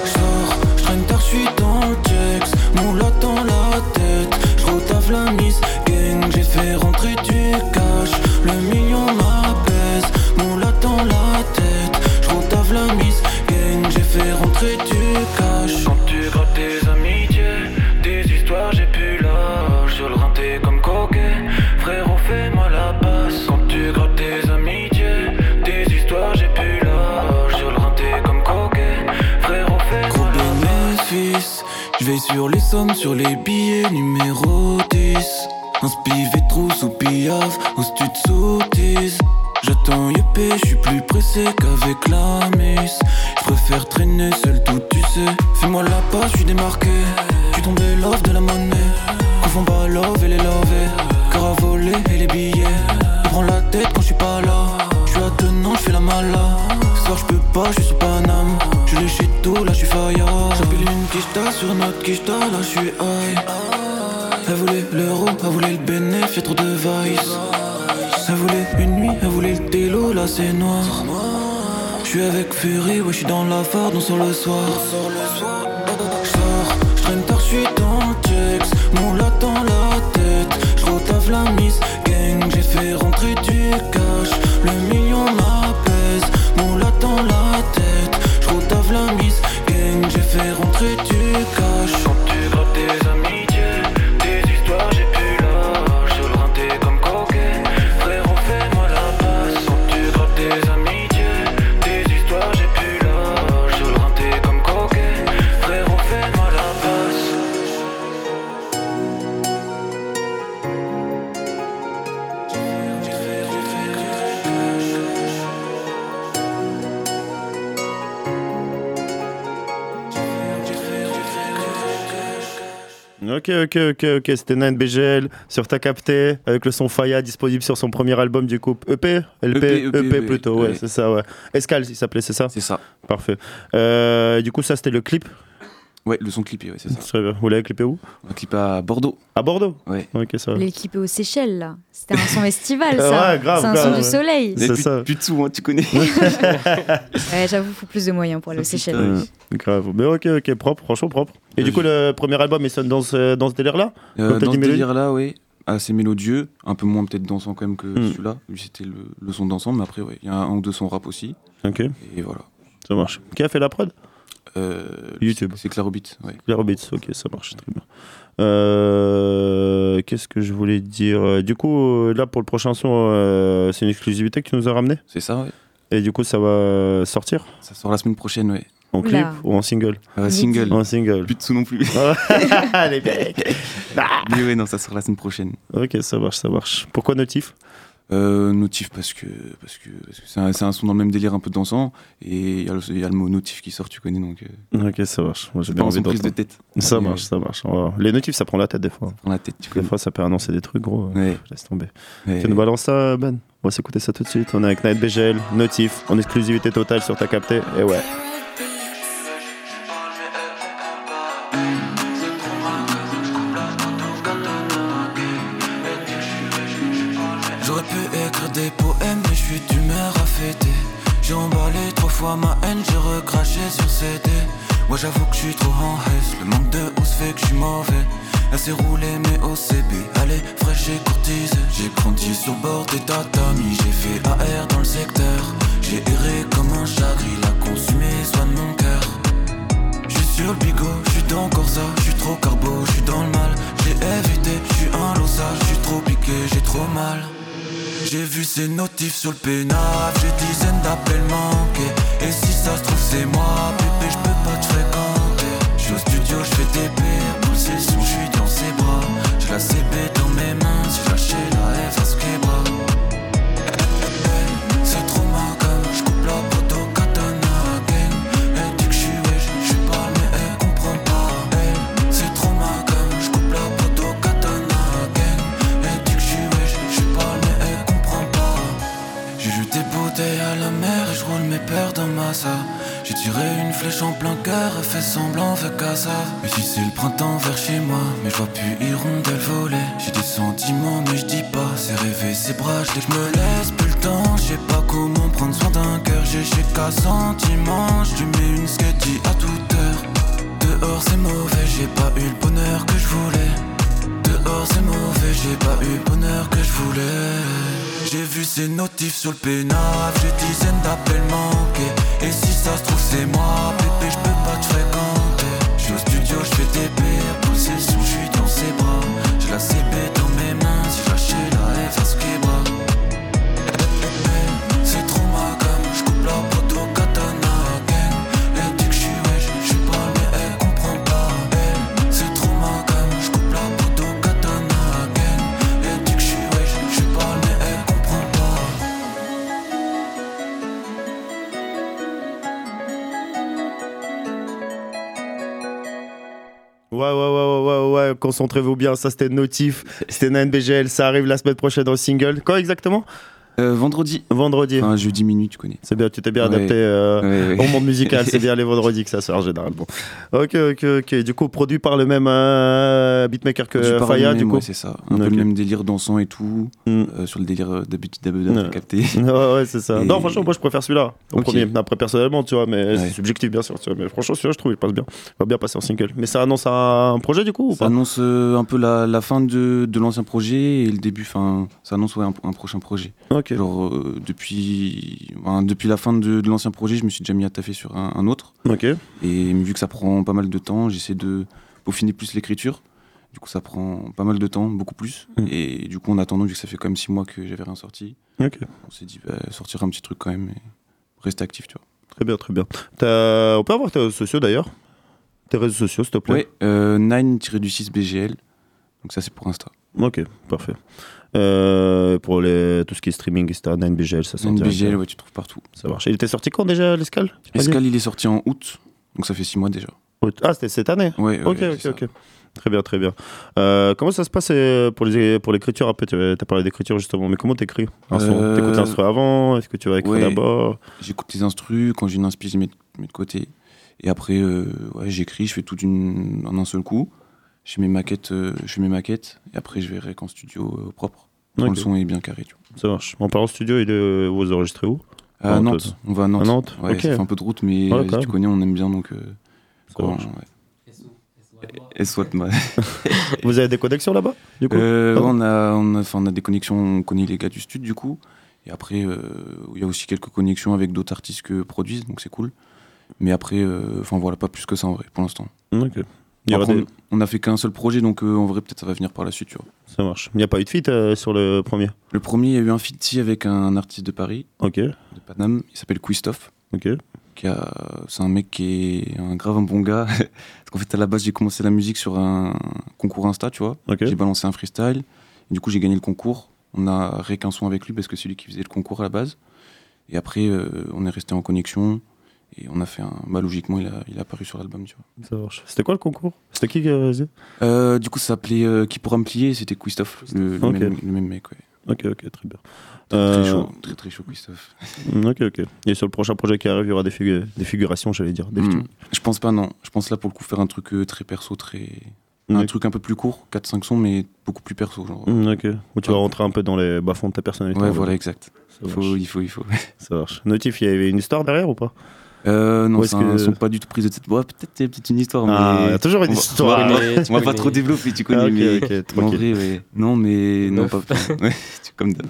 J'sors, j'traîne tard, j'suis dans le Jex. Mon lot dans la tête, j'retaffe la mise. Gang, j'ai fait rentrer du cash. Le million m'apaise, mon lot dans la tête, j'retaffe la mise. Gang, j'ai fait rentrer du cash. Quand tu grattes tes amitiés, des histoires, j'ai plus l'âge. Sur le rinté comme coquet, frérot, fais-moi la passe. Quand tu grattes tes amitiés, des histoires, j'ai plus l'âge. Sur le rinté comme coquet, frérot, fais-moi la passe. fils, je veille sur les sommes, sur les billets numéro 10. Un spivet trousse ou piaf, au J'attends Yepé, je suis plus pressé qu'avec la miss. Je préfère traîner seul tout, tu sais. Fais-moi la passe, je suis démarqué. Tu tombé love de la monnaie. Confond pas love et les lovés. Cœur à voler et les billets. Il prend la tête quand je suis pas là. Je suis attenant, je fais la mala. Soir je peux pas, je suis sous Paname. Je l'ai chez tout, là je suis fire. J'appelle une quicheta sur notre quicheta, là je suis high. Elle voulait l'euro, elle voulait le bénéfice, trop de vice. Elle voulait une nuit, elle voulait le télo, là c'est noir. Je suis avec Fury, ouais je suis dans la Ford, on sort le soir. J'sors, j'traîne tard, j'suis dans le. Mon Ok, ok, ok. C'était 9BGL sur Ta Capté avec le son Faya disponible sur son premier album du couple E EP LP EP, EP, EP, plutôt, ouais, ouais. c'est ça, ouais. Escale, il s'appelait, c'est ça C'est ça. Parfait. Euh, du coup, ça, c'était le clip Ouais, le son clippé, ouais, c'est ça. Très bien. Vous l'avez clippé où On l'a clippé à Bordeaux. À Bordeaux Ouais. Ok, ça va. L'équipe aux Seychelles, là. C'était un son estival, Ouais, ça. grave, C'est un grave, son ouais. du soleil. C'est ça. plus de sous, hein, tu connais. Ouais, j'avoue, faut plus de moyens pour aller aux Seychelles. Euh, grave. Mais ok, ok, propre, franchement propre. Et du coup, le premier album, il sonne dans ce, dans ce délire-là Euh, dans ce délire-là, oui. Assez mélodieux, un peu moins peut-être dansant quand même que Hmm. celui-là. Lui, c'était le, le son dansant, mais après, ouais, il y a un, un ou deux sons rap aussi. Ok. Et voilà. Ça marche. Qui a fait la prod? Euh, YouTube. C'est Clarobit, ouais. Clarobit, ok, ça marche très bien. Euh, Qu'est-ce que je voulais dire? Du coup, euh, là, pour le prochain son, euh, c'est une exclusivité que tu nous as ramené C'est ça, ouais. Et du coup, ça va sortir? Ça sort la semaine prochaine, ouais. En clip Oula. ou en single? Euh, single. En single. Plus de sous non plus. Les. Mais ouais, non, ça sort la semaine prochaine. Ok, ça marche, ça marche. Pourquoi Notif? Euh, Notif parce que parce que c'est un, son dans le même délire un peu dansant et il y, a le- il y a le mot notif qui sort, tu connais donc. euh, Ok, ça marche. Moi, j'ai bien envie prise de tête. Ça marche, ça marche. Va- Les notifs, ça prend la tête des fois. prend la tête, tu Des fois, ça peut annoncer des trucs, gros. Ouais. Laisse tomber. Ouais. Tu nous balances ça, Ben? On va s'écouter ça tout de suite. On est avec Night BGL, Notif, en exclusivité totale sur ta capté. Et ouais. Ma haine, j'ai recraché sur CD. Moi j'avoue que je suis trop en haisse, le manque de hausse fait que je suis mauvais. Elle s'est roulée mais OCB, allez fraîche et courtisée. J'ai grandi sur bord des tatamis, j'ai fait AR dans le secteur. J'ai erré comme un chagrin, il a consumé de mon cœur. Je suis sur le bigot, je suis dans Corsa, je suis trop carbo, je suis dans le mal. J'ai évité, je suis un losa, je suis trop piqué, j'ai trop mal. J'ai vu ces notifs sur le pénal, j'ai dizaines d'appels manqués. Et si ça se trouve, c'est moi, bébé, je peux pas te fréquenter. Je suis au studio, je fais des le session, je suis dans ses bras. J'ai la CB dans mes mains, si lâché la F à ce bras. J'ai tiré une flèche en plein cœur et fait semblant fait qu'à ça. Mais si c'est le printemps vers chez moi, mais je vois plus hirondelle voler. J'ai des sentiments, mais je dis pas, c'est rêver, c'est bras, je me laisse plus le temps. Je sais pas comment prendre soin d'un cœur, j'ai chez sentiment. Je mets une sketchy à toute heure. Dehors c'est mauvais, j'ai pas eu le bonheur que je voulais. Dehors c'est mauvais, j'ai pas eu le bonheur que je voulais. J'ai vu ces notifs sur le pénal, j'ai dizaines d'appels manqués. Et si ça se trouve, c'est moi, bébé, je peux pas te fréquenter. Je suis au studio, je fais des concentrez-vous bien. Ça, c'était Notif. C'était Night BGL. Ça arrive la semaine prochaine en single. Quand exactement? Euh, vendredi. Vendredi. Enfin, jeudi minuit, tu connais. C'est bien, tu t'es bien Ouais. adapté euh, Ouais, ouais. au monde musical. C'est bien les vendredis que ça sort généralement. Ok, ok, ok. Du coup, produit par le même euh, beatmaker que Faya, du coup. ouais, c'est ça. Un peu Ok. le même délire dansant et tout. Mm. sur le délire d'habitude t'as capté. Ouais, ouais, c'est ça. Et- Non, franchement, moi, je préfère celui-là. Au premier. Après, personnellement, tu vois, mais c'est subjectif, bien sûr. Tu vois, mais franchement, celui-là, je trouve, il passe bien. Il va bien passer en single. Mais ça annonce un projet, du coup, ou Ça pas? annonce un peu la, la fin de, de l'ancien projet et le début, enfin, ça annonce ouais, un, un prochain projet. Ok. Genre, euh, depuis, depuis la fin de, de l'ancien projet, je me suis déjà mis à taffer sur un, un autre. Ok. Et vu que ça prend pas mal de temps, j'essaie de peaufiner plus l'écriture. Du coup, ça prend pas mal de temps, beaucoup plus. Mm. Et du coup, en attendant, vu que ça fait quand même six mois que j'avais rien sorti, on s'est dit, bah, sortir un petit truc quand même et rester actif, tu vois. Très bien, très bien. On peut avoir tes réseaux sociaux, d'ailleurs? Tes réseaux sociaux, s'il te plaît? Ouais, euh, 9-6 BGL. Donc ça, c'est pour Insta. Ok, parfait. Euh, pour les, tout ce qui est streaming, etc., 9BGL, ça sort 9BGL, direct. ouais, tu trouves partout. Ça marche. Il était sorti quand déjà, l'escale Escal, il est sorti en août, donc ça fait six mois déjà. Ah, c'était cette année Ouais, Ok, ok. Très bien, très bien. Euh, comment ça se passe euh, pour les pour l'écriture un peu Tu as parlé d'écriture justement, mais comment t'écris un son? Euh, T'écoutes l'instru avant? Est-ce que tu vas écrire Ouais. d'abord? J'écoute les instrus, quand j'ai une inspi, je mets, mets de côté. Et après, ouais, j'écris, je fais tout en un seul coup. Je fais mes maquettes, euh, mes maquettes, et après je verrai qu'en studio euh, propre. Quand le son est bien carré, tu vois. Ça marche. En parlant studio, il est, vous enregistrez où? À Nantes. Nantes, on va à Nantes. À Nantes, Ouais, ok. ça fait un peu de route, mais Ouais, quand tu connais, on aime bien, donc... Euh, Ça marche. ouais. Et Vous avez des connexions là-bas du coup? Euh, ouais, on, a, on, a, on a des connexions, on connaît les gars du studio du coup. Et après, euh, il y a aussi quelques connexions avec d'autres artistes que produisent, donc c'est cool. Mais après, euh, enfin voilà, pas plus que ça en vrai, pour l'instant. Ok. Il y aura Après, des- on, on a fait qu'un seul projet, donc euh, en vrai, peut-être ça va venir par la suite, tu vois. Ça marche. Il n'y a pas eu de feat euh, sur le premier? Le premier, il y a eu un feat avec un artiste de Paris, Ok. de Paname, il s'appelle Christophe. Ok. A, c'est un mec qui est un grave un bon gars. Parce qu'en fait, à la base, j'ai commencé la musique sur un concours Insta, tu vois. J'ai balancé un freestyle. Et du coup, j'ai gagné le concours. On a ré qu'un son avec lui parce que c'est lui qui faisait le concours à la base. Et après, euh, on est resté en connexion. Et on a fait un. Bah, logiquement, il a, il a apparu sur l'album, tu vois. Ça marche. C'était quoi le concours? C'était qui qui a faisait Euh, du coup, ça s'appelait euh, Qui pourra me plier C'était Christophe, le, même, le même mec, ouais. Ok, ok, très bien. Très, Euh, très chaud, très très chaud, Christophe. Ok, ok. Et sur le prochain projet qui arrive, il y aura des, figu- des figurations, j'allais dire. Des Hmm. featuring. Je pense pas, non. Je pense là pour le coup faire un truc euh, très perso, très. Un truc un peu plus court, 4-5 sons, mais beaucoup plus perso. Genre. Mm, ok. Où tu vas rentrer un peu dans les bas-fonds de ta personnalité. Ouais, voilà, exact. Faut, il faut, il faut. Ça marche. Notif, il y avait une histoire derrière ou pas? Euh, non, un que- son pas du tout pris de cette. Ouais, peut-être peut-être une histoire, mais. Ah, il y a toujours une histoire. On va, Mais on va pas trop développer, tu connais, Ah, ok, mais. ok, mais en tranquille. vrai, ouais. Non, mais. Non, pas. Ouais, comme d'hab.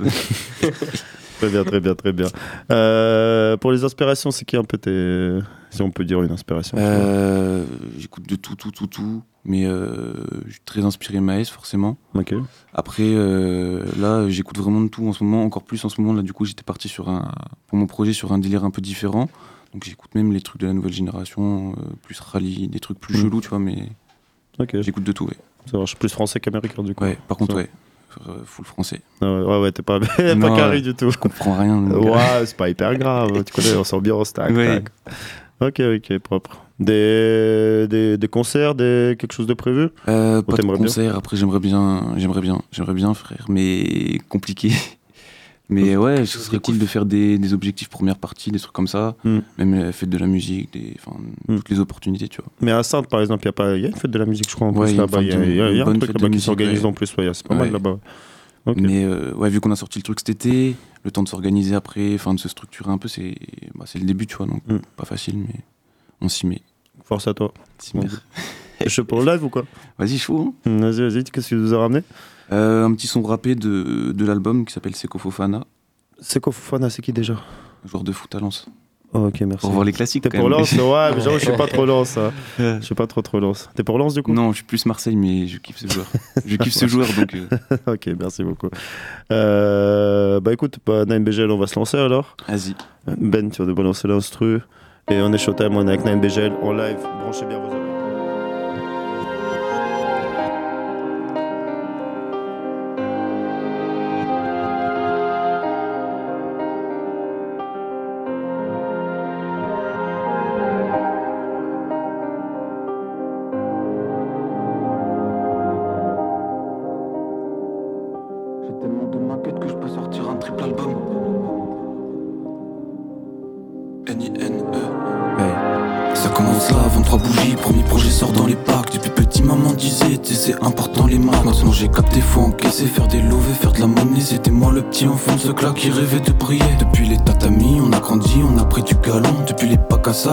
Très bien, très bien, très bien. Euh, pour les inspirations, c'est qui un peu tes. Si on peut dire une inspiration Euh, J'écoute de tout, tout, tout, tout. Mais euh, je suis très inspiré Maes, forcément. Ok. Après, là, j'écoute vraiment de tout en ce moment, encore plus en ce moment. Là, du coup, j'étais parti sur un, pour mon projet sur un délire un peu différent. Donc, j'écoute même les trucs de la nouvelle génération, euh, plus rallye, des trucs plus Mm. chelous, tu vois, mais Ok. j'écoute de tout, ouais. Ça marche plus français qu'américain, du coup. Ouais, par contre, ouais, euh, full français. Ah ouais, ouais, ouais, t'es pas, pas carré ouais, du tout. Je comprends rien. Ouais, c'est pas hyper grave. tu connais, on s'ambiance, tac, Ouais. tac. Ok, ok, propre. Des, des, des concerts, des, quelque chose de prévu? Euh, pas de bien? concert, après j'aimerais bien, j'aimerais bien, j'aimerais bien frère, mais compliqué. Mais ouais, ce serait cool de faire des, des objectifs première partie, des trucs comme ça, Hmm. même la fête de la musique, des, enfin, toutes les opportunités, tu vois. Mais à Sainte, par exemple, il y, y a une fête de la musique, je crois, en Ouais, plus là-bas. Il y a, y a- y a un truc là-bas qui s'organise ouais. en plus. ouais, c'est pas mal là-bas. Mais euh, ouais, vu qu'on a sorti le truc cet été, le temps de s'organiser après, enfin de se structurer un peu, c'est bah, le début, tu vois, donc Hmm. pas facile, mais on s'y met. Force à toi. Je suis pour le live ou quoi? Vas-y, chaud. Vas-y, vas-y, qu'est-ce que tu nous as ramené? Un petit son rappé de, de l'album qui s'appelle Seko Fofana, C'est quoi Fofana C'est qui déjà? Joueur de foot à Lens. Oh, Ok, merci. Pour voir les classiques. T'es pour. Lens Ouais, mais j'avoue, je suis pas trop Lens. hein. Je suis pas trop trop Lens. T'es pour Lens du coup? Non, je suis plus Marseille, mais je kiffe ce joueur. je kiffe ce joueur, donc. euh, ok, merci beaucoup. Euh, bah écoute, bah, 9BGL, on va se lancer alors. Vas-y. Ben, tu vas nous balancer l'instru. Et on est Showtime, on est avec 9BGL en live. Branchez bien vos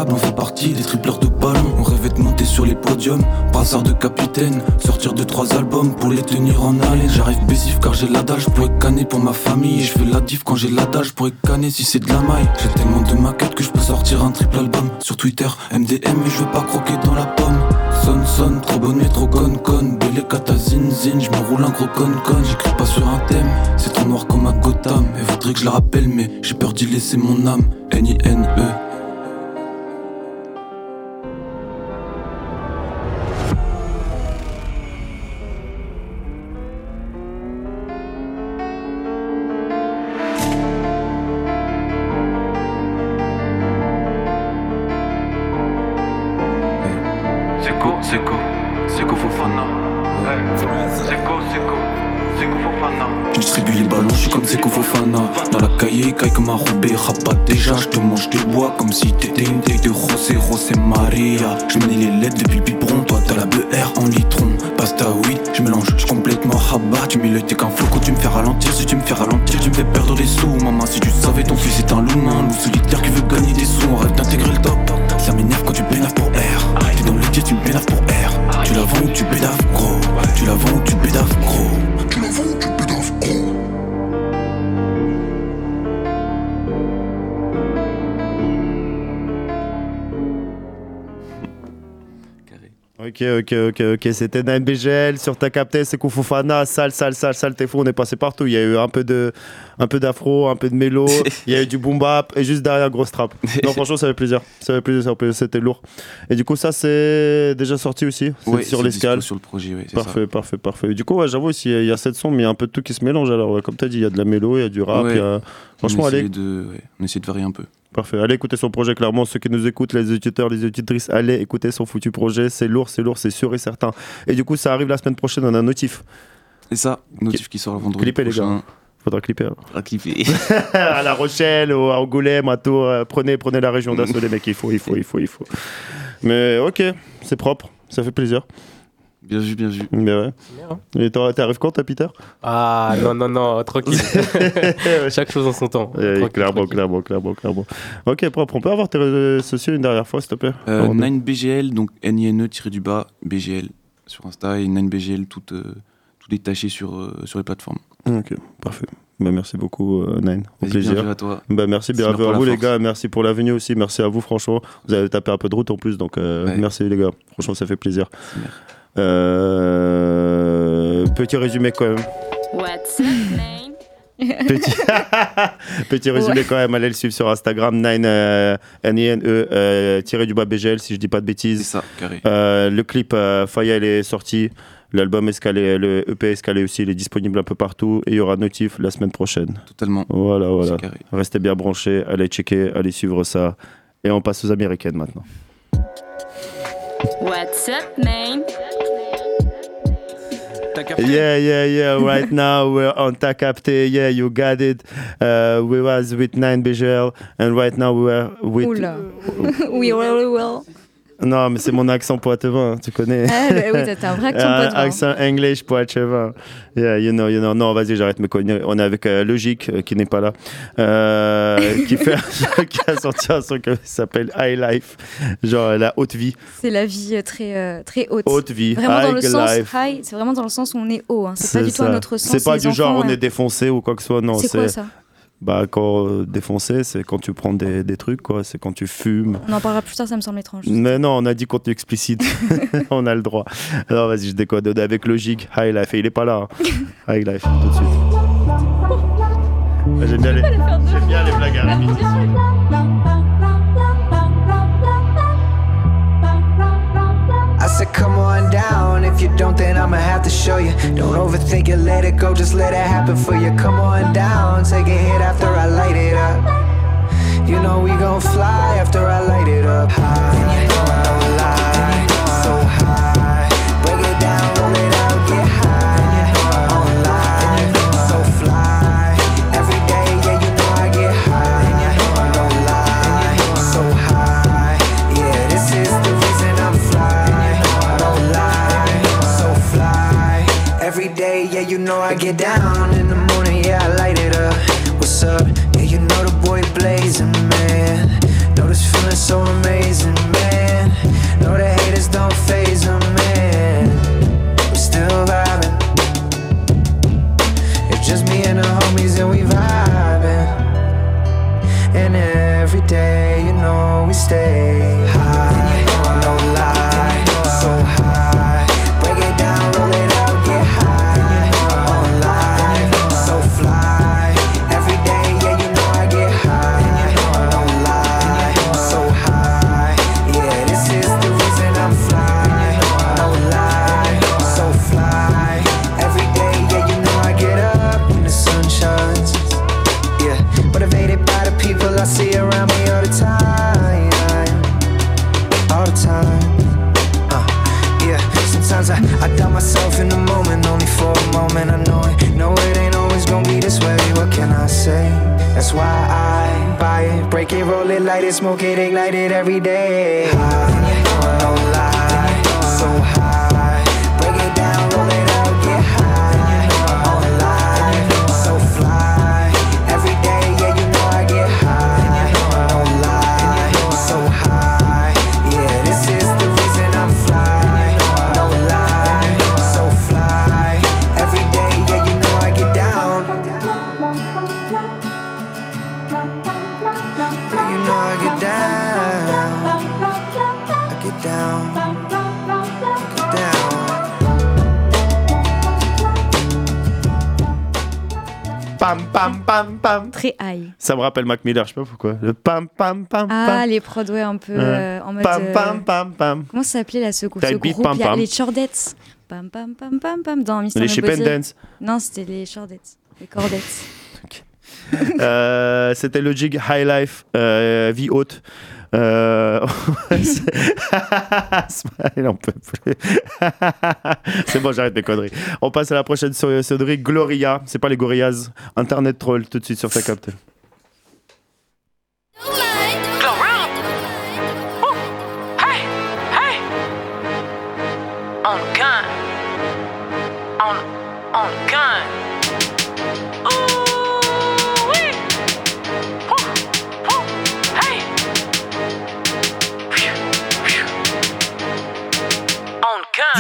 on fait partie des tripleurs de ballon On rêvait de monter sur les podiums, brassard de capitaine Sortir de trois albums pour les tenir en haleine. J'arrive baissif car j'ai la dalle, je pourrais canner pour ma famille. Et je fais la diff quand j'ai la dalle, je pourrais canner si c'est de la maille. J'ai tellement de maquettes que je peux sortir un triple album. Sur Twitter, MDM mais je veux pas croquer dans la pomme. Son son, trop bonne mais trop conne conne. Belle kata zin zin, je roule un gros con con J'écris pas sur un thème, c'est trop noir comme un Gotham. Et voudrait que je la rappelle mais j'ai peur d'y laisser mon âme. N-I-N-E Ok. C'était 9BGL sur ta capté, c'est Fofana, sale, sale, sale, sale, t'es fou. On est passé partout. Il y a eu un peu de, un peu d'afro, un peu de mélo. Il y a eu du boom bap et juste derrière, grosse trap. Non, franchement, ça fait plaisir. Ça fait plaisir, ça fait plaisir, C'était lourd. Et du coup, ça, c'est déjà sorti aussi. Ouais, sur l'escale. Sur le projet, oui. Parfait, parfait, parfait. Du coup, ouais, j'avoue, aussi, il y a 7 sons, mais il y a un peu de tout qui se mélange. Alors, ouais, comme tu as dit, il y a de la mélo, il y a du rap. Y a- Franchement, on allez. de, on essaie de varier un peu. Parfait. Allez écouter son projet, clairement. Ceux qui nous écoutent, les auditeurs, les auditrices, allez écouter son foutu projet. C'est lourd, c'est lourd, c'est sûr et certain. Et du coup, ça arrive la semaine prochaine. On a un notif. C'est ça, notif qui sort le vendredi. Clipper, les gars. Faudra clipper. Faudra clipper. à La Rochelle, au- à Angoulême, à Tours. euh, prenez, prenez la région d'assaut, les mecs. Il faut, il faut, il faut, il faut. Mais ok, c'est propre. Ça fait plaisir. Bien vu, bien vu. Mais ouais. Et t'auras- t'arrives quand, toi, Peter? Ah non, non, non, tranquille. Chaque chose en son temps. Eh, clairement, clairement, clairement, clairement. Ok, propre. On peut avoir tes réseaux sociaux une dernière fois, s'il te plaît? Euh, Avant de- 9BGL, donc N-I-N-E tiré du bas, BGL sur Insta et 9BGL tout, euh, tout détaché sur, euh, sur les plateformes. Ok, parfait. Bah, merci beaucoup, euh, Nine. Au plaisir. bienvenue à toi. Bah, merci, pour à vous, les gars. Merci pour la venue aussi. Merci à vous, franchement. Vous avez tapé un peu de route en plus, donc euh, merci, les gars. Franchement, ça fait plaisir. Euh, Petit résumé quand même. What's up, man? Petit, Petit résumé Ouais. quand même, allez le suivre sur Instagram, 9 euh, N-I-N-E euh, tiré du bas BGL si je dis pas de bêtises. C'est ça, carré. Euh, le clip euh, Faya il est sorti, l'album Escalé, le EP Escalé aussi, il est disponible un peu partout et il y aura Notif la semaine prochaine. Totalement. Voilà, voilà. Carré. Restez bien branchés, allez checker, allez suivre ça. Et on passe aux américaines maintenant. What's up, man? Yeah, yeah, yeah. Right now we're on Takapte. Yeah, you got it. Uh, we was with 9BGL and right now we are with. Oula. oui, oui, oui. Non, mais c'est mon accent poitevin, tu connais. Ah, bah oui, t'as- un vrai accent poitevin. accent English poitevin. Yeah, you know, you know. Non, vas-y, j'arrête mes conneries. On est avec euh, Logique, euh, qui n'est pas là, euh, qui, fait, qui a sorti un son qui s'appelle High Life, genre la haute vie. C'est la vie euh, très, euh, très haute. Haute vie, Vraiment dans le high sens life. high, c'est vraiment dans le sens où on est haut. Hein. C'est pas du tout à notre sens. C'est pas du genre enfants, on là. est défoncé ou quoi que ce soit, non. C'est quoi, ça? Bah, quand euh, défoncé, c'est quand tu prends des, des trucs, quoi. C'est quand tu fumes. On en parlera plus tard, ça me semble étrange. Mais non, on a dit contenu explicite. on a le droit. Alors vas-y, je décode. Avec Logique, High Life. Et il est pas là. hein. High Life, tout de suite. Ah, J'aime bien, les... j'aime bien les blagues à répétition. I said, come on. If you don't, then I'ma have to show you. Don't overthink it, let it go, just let it happen for you. Come on down, take a hit after I light it up. You know we gon' fly after I light it up. High, know I get down in the morning, yeah, I light it up. What's up? Yeah, you know the boy blazing, man. Know this feeling so amazing, man. Know the haters don't phase them, man. We're still vibing. It's just me and the homies, and we vibing. And every day, you know, we stay smoke it, ignite it every day. Pam pam pam. Très high. Ça me rappelle Mac Miller, je sais pas pourquoi. Le pam pam pam Ah, pam. les ouais, un peu Ouais. euh, en mode. Pam euh, pam pam pam. Comment ça s'appelait là, ce, grou- Type ce beat, groupe? pam, pam. Les Chordettes. Pam pam pam pam pam dans Mister Les Chip and Dance. Non, c'était les Chordettes. Les Cordettes. Euh, C'était le jig High Life, euh, vie haute. Euh... il en peut plus. C'est bon, j'arrête mes conneries. On passe à la prochaine so- sonnerie, Gloria. C'est pas les Gorillaz. Internet Troll, tout de suite sur ta capte.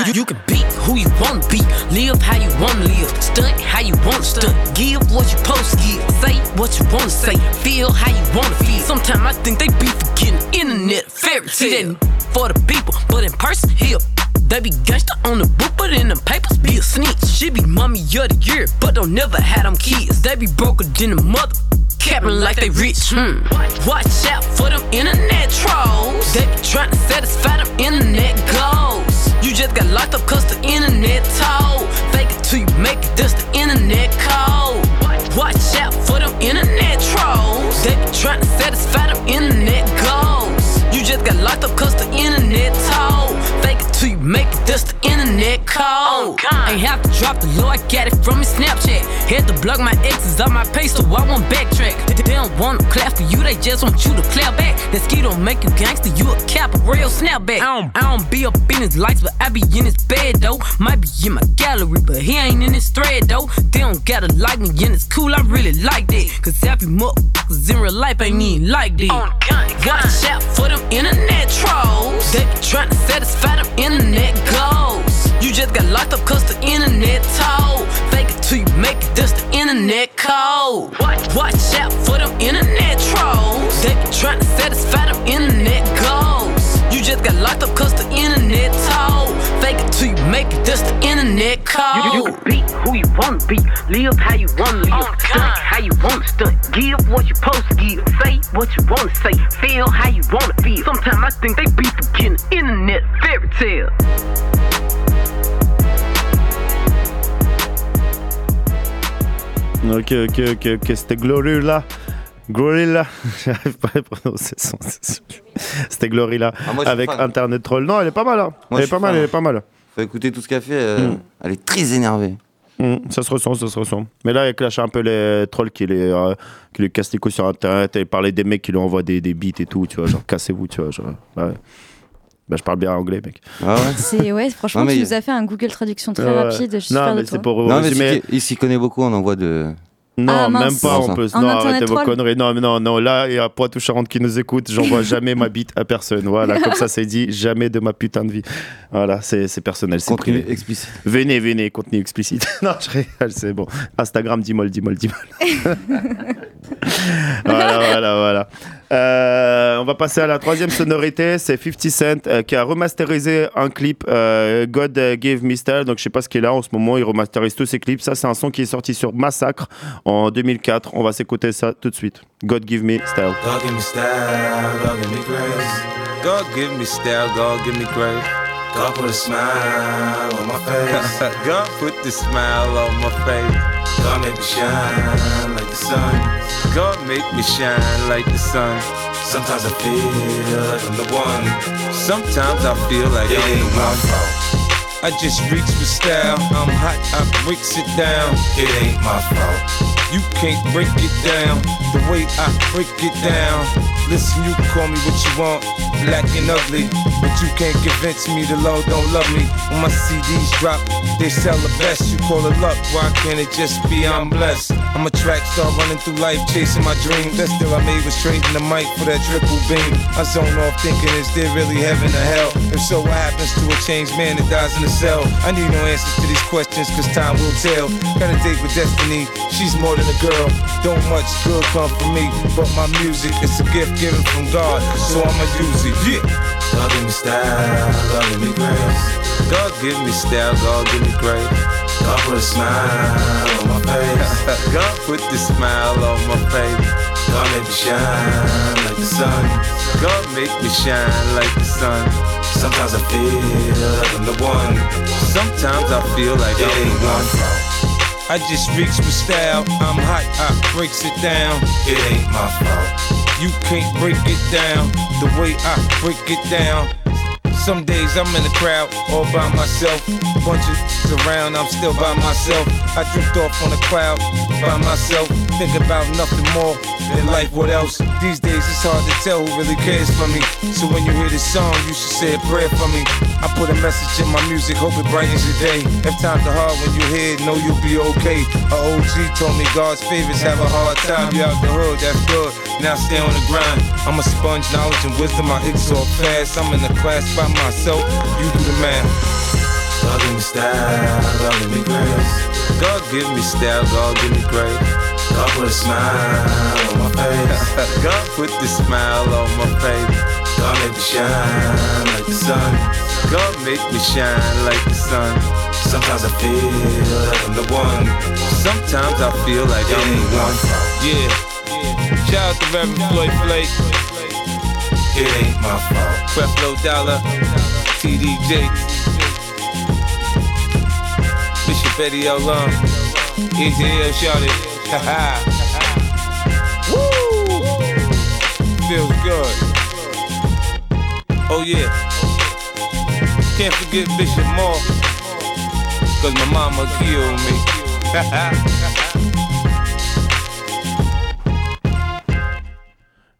You, you can be who you wanna be, live how you wanna live, stunt how you wanna stunt, give what you post give, say what you wanna say, feel how you wanna feel. Sometimes I think they be forgetting internet fairy tale. For the people, but in person here. They be gangsta on the book, but in them papers be a snitch. She be mommy of the year, but don't never had them kids. They be broker than the mother. Capping like they rich, hmm. Watch out for them internet trolls. They be trying to satisfy them internet goals. You just got locked up cause the internet told. Fake it till you make it, that's the internet code. Watch out for them internet trolls. They be trying to satisfy them internet goals. You just got locked up cause the internet told. Fake it till you make it, that's the internet code. Ain't have to drop the low, I got it from his Snapchat. Had to block my exes off my page so I won't backtrack. They they don't want to clap for you, they just want you to clap back. That ski don't make you gangster, you a cap, a real snapback. I don't, I don't be up in his lights, but I be in his bed though. Might be in my gallery, but he ain't in his thread though. They don't gotta like me, and it's cool, I really like that. Cause happy motherfuckers in real life ain't even like that. Watch out for them internet trolls. They be trying to satisfy them internet goals. You just got locked up cause the internet told. Fake it till you make it, that's the internet code. Watch watch out for them internet trolls. They be trying to satisfy them internet goals. You just got locked up cause the internet told. Fake it till you make it, that's the internet code. You, you can be who you wanna be, live how you wanna live, oh, stunt how you wanna stunt, give what you're supposed to give, say what you wanna say, feel how you wanna feel. Sometimes I think they be forgetting internet fairy tale. Ok, ok, ok, ok. C'était Glorilla. Glorilla. J'arrive pas à prononcer son. C'était Glorilla. Ah, moi, avec fan. Internet Troll. Non, elle est pas mal. hein. Moi, elle est pas mal, elle est pas mal. Faut écouter tout ce qu'elle fait. euh, Mm. Elle est très énervée. Mm, ça se ressent, ça se ressent. Mais là, elle clash un peu les trolls qui les, euh, qui les cassent les couilles sur Internet. Elle parlait des mecs qui lui envoient des, des beats et tout, tu vois. Genre, cassez-vous, tu vois. Genre, ouais. Bah, je parle bien anglais, mec. Ah ouais C'est ouais, franchement, Non, mais tu il- nous as fait un Google traduction très Ouais. rapide. Je suis Non, mais c'est pour Non, mais il s'y connaît beaucoup en envoie de. Non, Ah, même pas Non, plus. En Non, internet arrêtez vos conneries. Non, mais non, non. Là, il y a Poitou Charente qui nous écoute. J'envoie jamais ma bite à personne. Voilà, comme ça, c'est dit. Jamais de ma putain de vie. Voilà, c'est personnel. C'est privé. explicite. Venez, venez, contenu explicite. non, je rigole, c'est bon. Instagram, dis-moi, dis-moi, dis-moi. voilà, voilà, voilà. Euh, on va passer à la troisième sonorité. C'est 50 Cent euh, qui a remasterisé un clip euh, God Gave Me Style. Donc, je sais pas ce qu'il a en ce moment. Il remasterise tous ses clips. Ça, c'est un son qui est sorti sur Massacre en 2004. On va s'écouter ça tout de suite. God Give Me Style. God give me style, God give me grace. God give me style, God give me grace. God put a smile on my face. God put the smile on my face. God make me shine like the sun. God make me shine like the sun. Sometimes I feel like I'm the one. Sometimes I feel like it I'm ain't the my one. fault. I just reach with style. I'm hot, I breaks it down. It ain't my fault. You can't break it down the way I break it down. Listen, you call me what you want, black and ugly, but you can't convince me the Lord don't love me. When my CDs drop, they sell the best. You call it luck, why can't it just be I'm blessed? I'm a track star running through life, chasing my dream. That still I made was trading the mic for that triple beam. I zone off thinking, is there really heaven or hell? If so, what happens to a changed man that dies in a cell? I need no answers to these questions, cause time will tell. Got a date with destiny, she's more than a girl. Don't much good come from me, but my music is a gift given from God, so I'ma use it. Yeah. God give me style, God give me grace. God give me style, God give me grace. God put a smile on my face. God put the smile on my face. God make me shine like the sun. God make me shine like the sun. Sometimes I feel like I'm the one. Sometimes I feel like It I'm ain't the one. I just reach for style. I'm hot, I breaks it down. It ain't my fault. You can't break it down the way I break it down. Some days I'm in the crowd all by myself. Bunches around, I'm still by myself. I drift off on a cloud by myself. Think about nothing more than life. What else? These days it's hard to tell who really cares for me. So when you hear this song, you should say a prayer for me. I put a message in my music, hope it brightens your day. If times are hard when you hear it, know you'll be okay. A OG told me God's favorites have a hard time. You out the hood, that's good. Now stay on the grind. I'm a sponge, knowledge and wisdom. I absorb fast. I'm in the class by myself. You do the math. God give me style, God give me grace. God give me style, God give me grace. God put a smile on my face. God put the smile on my face. God make me shine like the sun. God make me shine like the sun. Sometimes I feel like I'm the one. Sometimes I feel like It I'm the one. Yeah. Shout out to Reverend Floyd Flake, It ain't my fault. Creflo Dollar, TDJ, Bishop L. Long, ETL Shouted. Ha ha. Woo! Feels good. Oh yeah. Can't forget Bishop Moore. Cause my mama killed me. Ha ha.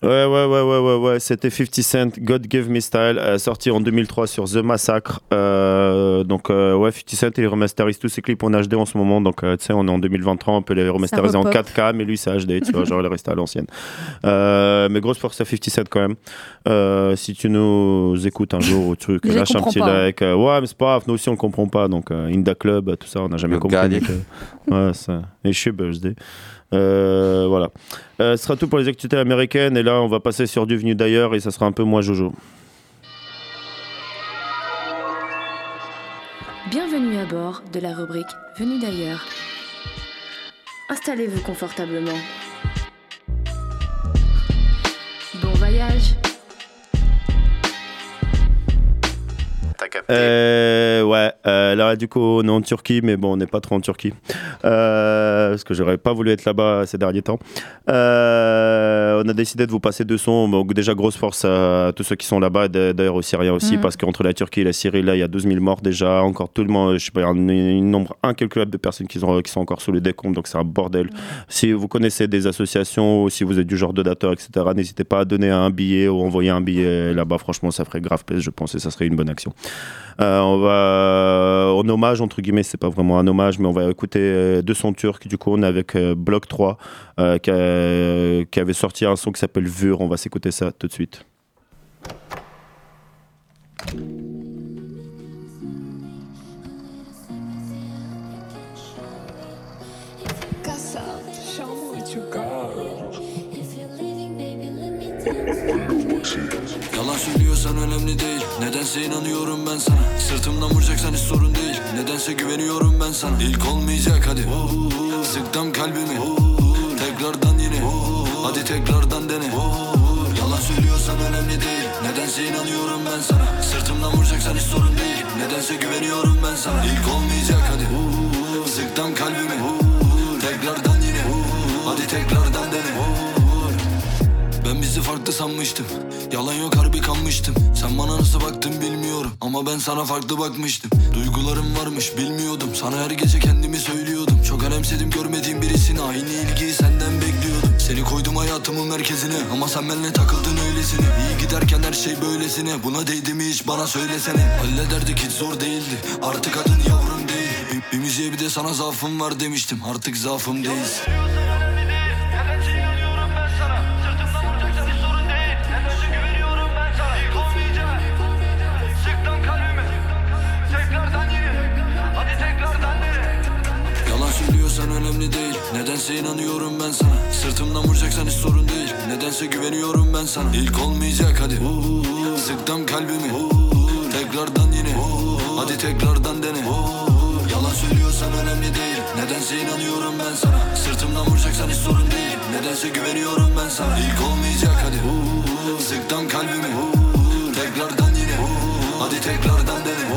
Ouais, ouais, ouais, ouais, ouais, ouais. C'était 50 Cent, God Give Me Style, euh, sorti en 2003 sur The Massacre. Euh, donc, euh, ouais, 50 Cent, il remasterise tous ses clips en HD en ce moment. Donc, euh, tu sais, on est en 2023, on peut les remasteriser en repop. 4K, mais lui, c'est HD, tu vois, genre, il est resté à l'ancienne. Euh, mais grosse force à 50 Cent quand même. Euh, si tu nous écoutes un jour ou truc, lâche un petit pas. like. Euh, ouais, mais c'est pas grave, nous aussi, on comprend pas. Donc, euh, Inda Club, tout ça, on n'a jamais Le compris. Euh, ouais, ça. Et je suis birthday. Euh, voilà. Euh, ce sera tout pour les activités américaines. Et là, on va passer sur du venu d'ailleurs et ça sera un peu moins Jojo. Bienvenue à bord de la rubrique Venu d'ailleurs. Installez-vous confortablement. Bon voyage. Euh, ouais, euh, là du coup on est en Turquie, mais bon on n'est pas trop en Turquie Euh, parce que j'aurais pas voulu être là-bas ces derniers temps. Euh, on a décidé de vous passer deux sons. Donc déjà grosse force à tous ceux qui sont là-bas, d'ailleurs aux Syriens aussi, Mhm. parce qu'entre la Turquie et la Syrie là il y a 12 000 morts déjà, encore tout le monde, je sais pas, un, un nombre incalculable de personnes qui sont, qui sont encore sous les décombres, donc c'est un bordel. Si vous connaissez des associations ou si vous êtes du genre donateur, etc., n'hésitez pas à donner un billet ou envoyer un billet là-bas. Franchement, ça ferait grave plaisir, je pense, et ça serait une bonne action. Euh, on va en hommage entre guillemets, c'est pas vraiment un hommage, mais on va écouter euh, deux sons turcs. Du coup, on est avec euh, Block 3 euh, qui, qui avait sorti un son qui s'appelle Vur. On va s'écouter ça tout de suite. Yalan söylüyorsan önemli değil. Nedense inanıyorum ben sana. Sırtımdan vuracaksan hiç sorun değil. Nedense güveniyorum ben sana. İlk olmayacak hadi. Sıktım kalbimi. Tekrardan yine. Hadi tekrardan dene. Yalan söylüyorsan önemli değil. Nedense inanıyorum ben sana. Sırtımdan vuracaksan hiç sorun değil. Nedense güveniyorum ben sana. İlk olmayacak hadi. Sıktım kalbimi. Tekrardan yine. Hadi tekrardan dene ben bizi farklı sanmıştım. Yalan yok harbi kanmıştım. Sen bana nasıl baktın bilmiyorum. Ama ben sana farklı bakmıştım. Duygularım varmış bilmiyordum. Sana her gece kendimi söylüyordum. Çok önemsedim görmediğim birisini. Aynı ilgiyi senden bekliyordum. Seni koydum hayatımın merkezine. Ama sen benimle takıldın öylesine. İyi giderken her şey böylesine. Buna değdi mi hiç bana söylesene. Hallederdik hiç zor değildi. Artık adın yavrum değil. Bir, bir müziğe bir de sana zaafım var demiştim. Artık zaafım değilsin Nedense inanıyorum ben sana. Sırtımdan vuracaksan hiç sorun değil. Nedense güveniyorum ben sana. İlk olmayacak hadi. Sıktım kalbimi. Tekrardan yine. Hadi tekrardan dene. Yalan söylüyorsan önemli değil. Nedense inanıyorum ben sana. Sırtımdan vuracaksan hiç sorun değil. Nedense güveniyorum ben sana. İlk olmayacak hadi. Sıktım kalbimi. Tekrardan yine. Hadi tekrardan dene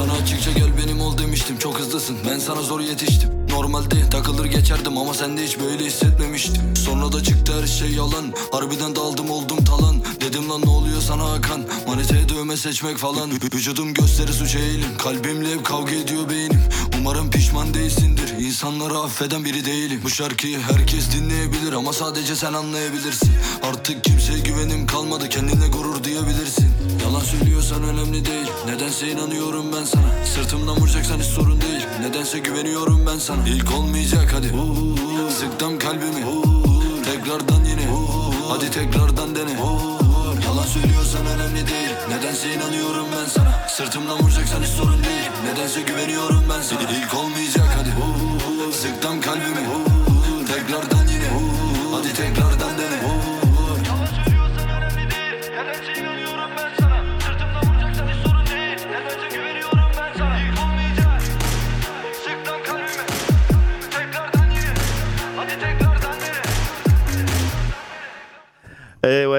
Sana açıkça gel benim ol demiştim. Çok hızlısın. Ben sana zor yetiştim. Normalde takılır geçerdim ama sende hiç böyle hissetmemiştim. Sonra da çıktı her şey yalan. Harbiden daldım oldum talan. Dedim lan ne oluyor sana Hakan? Maniteye dövme seçmek falan. Vü- Vücudum gösteri suç eğilim. Kalbimle hep kavga ediyor beynim. Umarım pişman değilsindir. İnsanları affeden biri değilim. Bu şarkıyı herkes dinleyebilir Ama sadece sen anlayabilirsin. Artık kimseye güvenim kalmadı. Kendine gurur duyabilirsin Yalan söylüyorsan önemli değil. Nedense inanıyorum ben sana. Sırtımdan vuracaksan hiç sorun değil. Nedense güveniyorum ben sana. İlk olmayacak hadi. Sıktım kalbimi. Tekrardan yine. Hadi tekrardan dene. Yalan söylüyorsan önemli değil. Nedense inanıyorum ben sana. Sırtımdan vuracaksan hiç sorun değil. Nedense güveniyorum ben sana. İlk olmayacak hadi. Sıktım kalbimi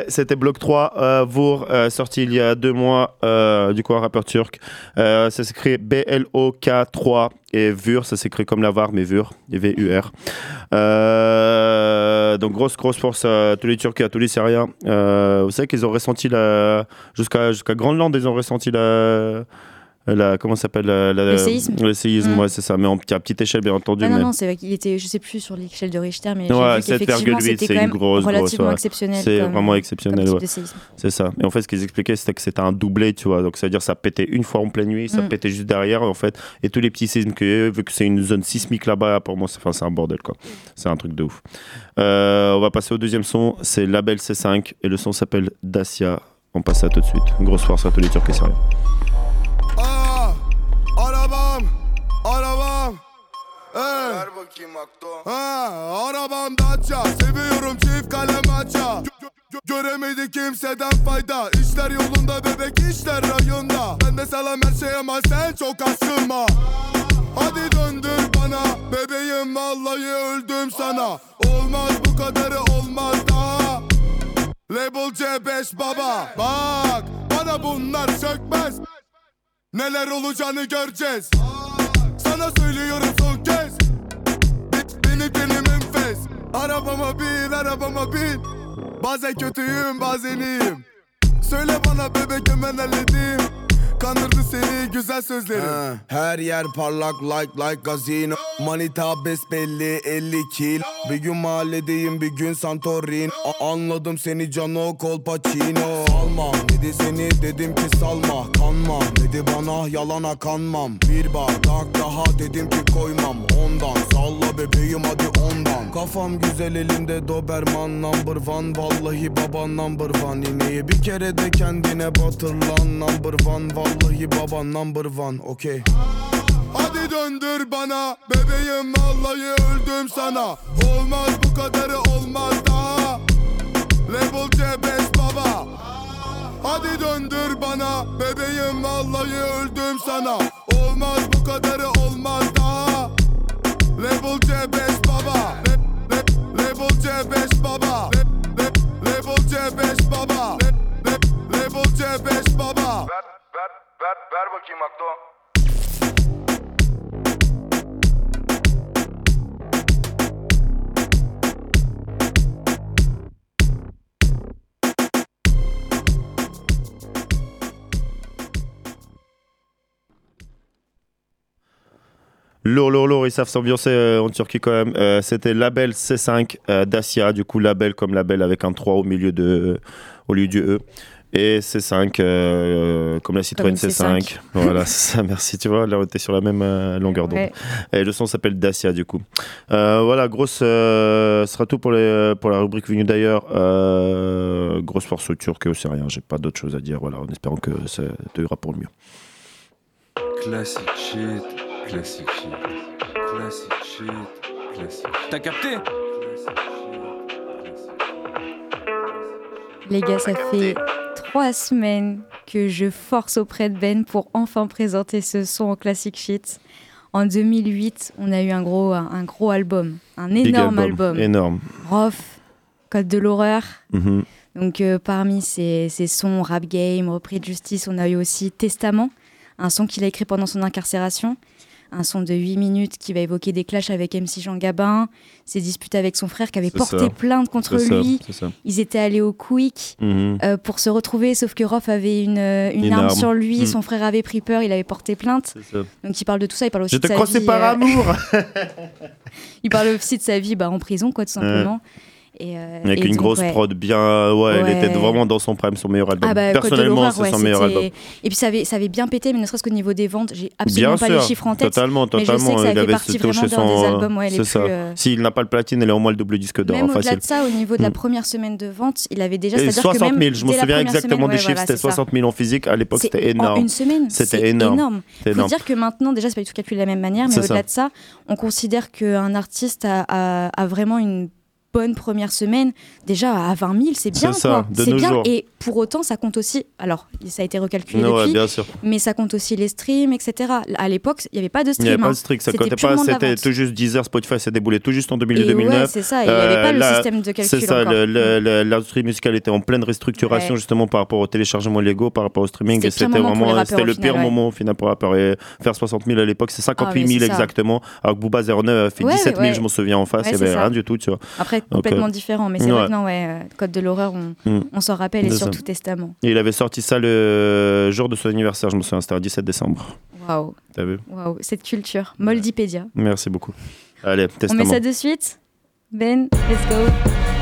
c'était Bloc 3, euh, Vour, sorti il y a deux mois, euh, du coup un rappeur turc. Euh, ça s'écrit B-L-O-K-3 et Vur, ça s'écrit comme la VAR, mais Vur, V-U-R. Euh, donc grosse, grosse force à tous les Turcs et à tous les Syriens. Vous savez qu'ils ont ressenti la. Jusqu'à jusqu'à Grandland, ils ont ressenti la. La comment ça s'appelle la, la- Le séisme. Le séisme, Mm. ouais, c'est ça, mais en, à petite échelle, bien entendu. Ah non, mais- non, c'est vrai qu'il était, je sais plus sur l'échelle de Richter, mais Ouais, j'ai vu qu'effectivement, 7,8, c'était c'est quand une même grosse, relativement grosse, ouais. exceptionnel. C'est vraiment exceptionnel, ouais. C'est ça. Et en fait, ce qu'ils expliquaient, c'était que c'était un doublé, tu vois. Donc, ça veut dire ça pétait une fois en pleine nuit, ça Mm. pétait juste derrière, en fait. Et tous les petits séismes qu'il y a eu, vu que c'est une zone sismique là-bas, pour moi, c'est enfin, c'est un bordel, quoi. C'est un truc de ouf. Euh, on va passer au deuxième son. C'est Label C5 et le son s'appelle Dacia. On passe à tout de suite. Grosse force à tous les Turcs et Syriens. Ver bakayım Ha, arabam Dacia, seviyorum çift kalem aça. Gö- gö- Göremedi kimseden fayda. İşler yolunda bebek işler rayında. Ben de salam her şey ama sen çok asılma Hadi döndür bana. Bebeğim vallahi öldüm sana. Olmaz bu kadarı olmaz daha. Label C5 baba. Bak bana bunlar sökmez Neler olacağını göreceğiz. Sana söylüyorum Arabama bin arabama bin. Bazen kötüyüm bazen iyiyim Söyle bana bebek hemen halledeyim. Kandırdı seni güzel sözlerim. Her yer parlak like like gazino Manita besbelli 50 kil Bir gün mahalledeyim bir gün Santorin. A- Anladım seni Cano Colpacino Salma. Dedi seni dedim ki salma Kanma. Dedi bana yalana kanmam. Bir bardak daha dedim ki koymam. Ondan salla bebeğim hadi ondan. Kafam güzel elimde Doberman number one. Vallahi baba number one. İneği bir kere de kendine batır lan Number one. Vallahi baba number one Okey Hadi döndür bana Bebeğim vallahi öldüm sana. Olmaz bu kadarı olmaz daha. Label C5 baba. Hadi döndür bana Bebeğim vallahi öldüm sana. Olmaz bu kadarı olmaz daha Label C5 baba. La- la- Label C5 baba. La- la- Label C5 baba. La- la- Label C5 baba. Ver, ver, ver bakayım Akdo. Lourd, lourd, lourd, ils savent s'ambiancer euh, en Turquie quand même. Euh, C'était label C5 euh, Dacia, du coup label comme label avec un 3 au milieu de, au lieu du E. Et C5 euh, comme la Citroën une C5. C5. Voilà, c'est ça, merci. Tu vois, là on était sur la même euh, longueur d'onde. Ouais. Et le son s'appelle Dacia du coup. Euh, voilà, grosse. euh, ce sera tout pour, les, pour la rubrique venue d'ailleurs. Euh, grosse force au turc et au syrien. J'ai pas d'autre chose à dire. Voilà, en espérant que ça te ira pour le mieux. Classic shit, classic shit, classic shit, classic shit. T'as capté Les gars, ça fait trois semaines que je force auprès de Ben pour enfin présenter ce son en classic shit. En 2008, on a eu un gros, un gros album, un Big énorme album. Énorme. Rof, Code de l'horreur. Mhm. Donc euh, parmi ces, ces sons rap game, repris de justice, on a eu aussi Testament, un son qu'il a écrit pendant son incarcération, un son de 8 minutes qui va évoquer des clashs avec MC Jean Gabin, ses disputes avec son frère qui avait porté ça. plainte contre lui. ça. Ils étaient allés au Quick Mhm. euh, pour se retrouver, sauf que Rof avait une, euh, une Une arme, arme. sur lui, Mhm. son frère avait pris peur, il avait porté plainte. Donc il parle de tout ça, il parle aussi Je de te sa vie, par euh, amour il parle aussi de sa vie bah, en prison, quoi, tout simplement. Et, euh, Avec et une donc, grosse ouais. prod bien. Ouais, elle était vraiment dans son prime, son meilleur album. Ah bah, Personnellement, c'est son meilleur album. Et puis ça avait, ça avait bien pété, mais ne serait-ce qu'au niveau des ventes, j'ai absolument Bien pas sûr, les chiffres en tête. totalement, mais je sais totalement. que ça il avait partie vraiment son. des albums ouais, c'est ça. euh, S'il n'a pas le platine, il a au moins le double disque d'or, Même hein, au-delà de ça, au niveau de la Mm. première semaine de vente, il avait déjà. Et c'est-à-dire que 60 000, même je me souviens exactement des chiffres, c'était c'est ça. 60 000 en physique. À l'époque, c'était en énorme. une semaine, C'était énorme. faut dire que maintenant, déjà, c'est pas du tout calculé de la même manière, mais au-delà de ça, on considère qu'un artiste a vraiment une bonne première semaine. Déjà, à 20 000, c'est bien. C'est ça, quoi. de nos bien. jours. Et pour autant, ça compte aussi. Alors, ça a été recalculé Ouais, depuis. bien sûr. Mais ça compte aussi les streams, etc. À l'époque, il n'y avait pas de Il stream. n'y avait pas hein. de strict, ça C'était comptait pas, la c'était tout juste Deezer, Spotify, ça déboulait tout juste en 2008 Et 2009. ouais, c'est ça, il y avait pas le système de calcul C'est ça, l'industrie musicale était en pleine restructuration Ouais. justement par rapport au téléchargement légaux, par rapport au streaming, C'était vraiment, c'était au le pire ouais. moment au final pour rappeur. Et faire 60 000 à l'époque, c'est 58 Ah, mais 000 c'est ça. exactement, alors que Booba 09 a fait Ouais, 17 000, ouais. je m'en souviens en face, Ouais, il n'y avait ça. rien du tout, tu vois. Après, Complètement euh, différent, mais c'est ouais. vrai que non, ouais, euh, Code de l'horreur, on, Mm. on s'en rappelle, et surtout Testament. Et il avait sorti ça le jour de son anniversaire, je me souviens, c'était un 17 décembre. Waouh, T'as vu waouh, cette culture. Moldipédia. Merci beaucoup. Allez, On testament. met ça de suite Ben, let's go.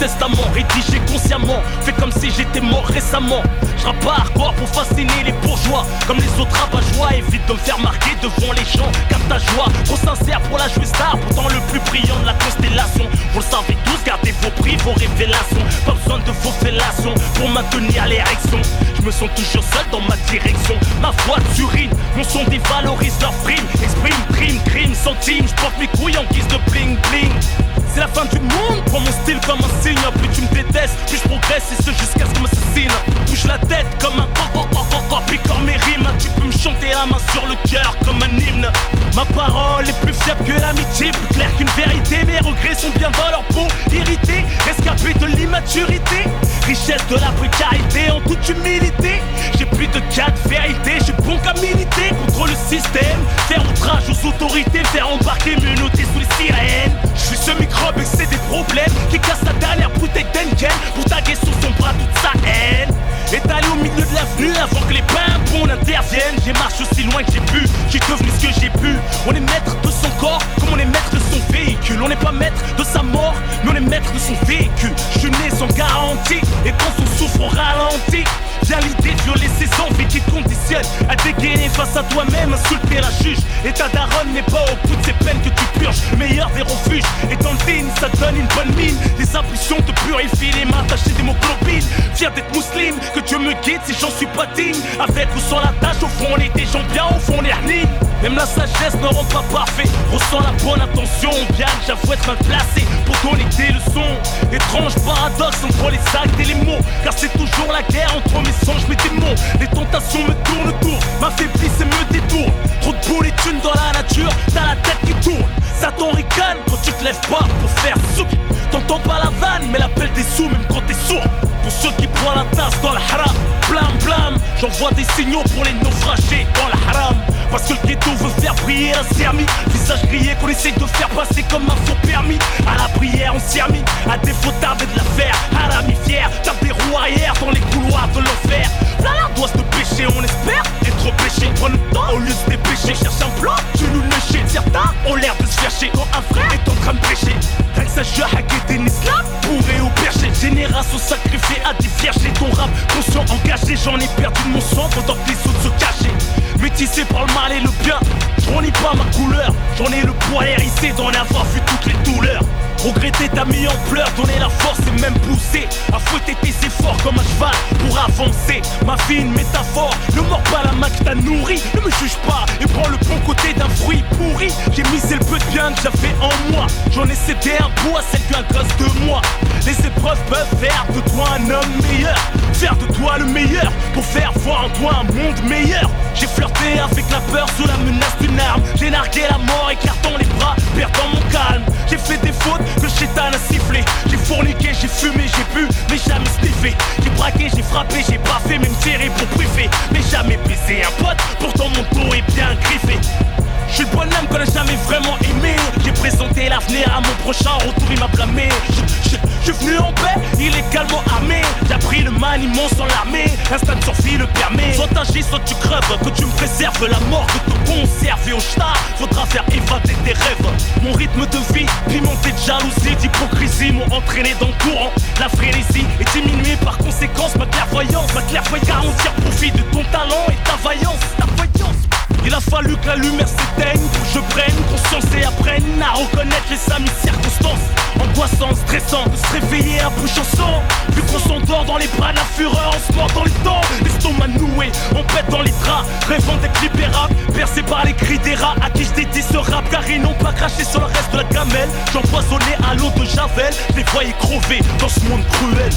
Testament rédigé consciemment. Fais comme si j'étais mort récemment. Je rappe hardcore pour fasciner les bourgeois. Comme les autres rabat-joie, évite de me faire marquer devant les gens. Capte ta joie, trop sincère pour la jouer star. Pourtant le plus brillant de la constellation. Vous le savez tous, gardez vos prix, vos révélations. Pas besoin de vos fellations pour maintenir l'érection. Je me sens toujours seul dans ma direction. Ma voix t'urine, mon son dévalorise leur prime. Exprime, crime, crime, centime. Je porte mes couilles en guise de bling bling. C'est la fin du monde, prends mon style comme un signe. Plus tu me détestes, plus je progresse, et ce jusqu'à ce qu'on m'assassine. Bouge la tête comme un mes rimes. Tu peux me chanter la main sur le cœur comme un hymne. Ma parole est plus fiable que l'amitié, plus claire qu'une vérité. Mes regrets sont bien dans leur peau, irrités, rescapés de l'immaturité. Richesse de la précarité en toute humilité. J'ai plus de quatre vérités, j'ai bon qu'à militer contre le système. Faire outrage aux autorités, faire embarquer, menotter sous les sirènes. Je suis ce microbe et c'est des problèmes qui cassent la dernière bouteille d'Enken pour taguer sur son bras toute sa haine. Étalé au milieu de l'avenue avant que les J'ai marché aussi loin que j'ai pu, j'ai devenu ce que j'ai pu. On est maître de son corps comme on est maître de son véhicule. On n'est pas maître de sa mort, mais on est maître de son véhicule. Je suis sans garantie et quand on souffre, on ralentit. L'idée de violer ses envies qui te conditionnent à dégainer face à toi-même, insulter la juge. Et ta daronne n'est pas au bout de ces peines que tu purges. Le meilleur des refuges et dans le ça donne une bonne mine. Les impulsions te purifient les mains tachées d'hémoglobine. Fier d'être musulman, que Dieu me guide si j'en suis pas digne. Avec ou sans la tâche, au fond on est gens bien, au fond on est. Même la sagesse ne rend pas parfait. Ressens la bonne intention, bien j'avoue être mal placé pour donner des leçons. Étrange paradoxe entre les actes et les mots. Car c'est toujours la guerre entre mes Les tentations me tournent autour, m'affaiblissent et me détournent. Trop de boules et thunes dans la nature, t'as la tête qui tourne. Satan ricane quand tu te lèves pas pour faire souk. T'entends pas la vanne, mais l'appel des sous, même quand t'es sourd. Pour ceux qui prennent la tasse dans le haram, blam blam. J'envoie des signaux pour les naufragés dans le haram. Parce que le ghetto veut faire briller un sermi. Visage grillé qu'on essaye de faire passer comme un faux permis. À la prière, on s'y a mis. À défaut tarder de la faire. Harami fier, tape des roues arrière dans les couloirs de l'enfer. Voilà, doit se pécher, on espère être péché. Prends le temps au lieu de se dépêcher. Cherche un plan, tu nous lécher. Certains ont l'air de se faire chier quand un frère est en train de prêcher. Rien que ça, je hacker un islam, bourré au perché. Génération sacrifiée à des vierges. Et ton rap, conscient, engagé. J'en ai perdu mon sang pendant que les autres se cachaient. Métissé par le mal et le bien, j'en ai pas ma couleur. J'en ai le poil hérissé d'en avoir vu toutes les douleurs. Regretter ta mis en pleurs, donner la force et même pousser à fouetter tes efforts comme un cheval pour avancer. Ma vie, une métaphore, ne mords pas la main que t'as nourri, ne me juge pas et prends le bon côté d'un fruit pourri. J'ai misé le peu de bien que j'avais en moi, j'en ai cédé un bout à celle d'un gosse de moi. Les épreuves peuvent faire de toi un homme meilleur, faire de toi le meilleur pour faire voir en toi un monde meilleur. J'ai flirté avec la peur sous la menace d'une arme, j'ai nargué la mort écartant les bras, perdant mon calme. J'ai fait des fautes le chétan a sifflé, j'ai fourniqué, j'ai fumé, j'ai bu, mais jamais sniffé. J'ai braqué, j'ai frappé, j'ai fait, même tiré pour priver, mais jamais baisé un pote. Pourtant mon dos est bien griffé. Je suis le bonhomme qu'on a jamais vraiment aimé. J'ai présenté l'avenir à mon prochain retour, il m'a blâmé. Je, suis venu en paix, illégalement armé. J'ai appris le maniement sans l'armée. Instinct de survie le permet. Soit t'agis, soit tu creves. Que tu me préserves la mort, que te conserve. Et au chat, faudra faire évader tes rêves. Mon rythme de vie, pimenté de jalousie, d'hypocrisie, m'ont entraîné dans le courant. La frénésie est diminuée par conséquence. Ma clairvoyance, ma clairvoyance, car on profit de ton talent et. Ta vaillance. Il a fallu que la lumière s'éteigne que je prenne conscience et apprenne à reconnaître les amis circonstances. Angoissant, stressant, de se réveiller un peu chanson. Vu qu'on s'endort dans les bras de la fureur, on se mord dans les dents. L'estomac noué, on pète dans les draps. Rêvant d'être libérable, percé par les cris des rats. À qui je dédie ce rap, car ils n'ont pas craché sur le reste de la gamelle. J'empoisonnais à l'eau de Javel, les voyais crever dans ce monde cruel.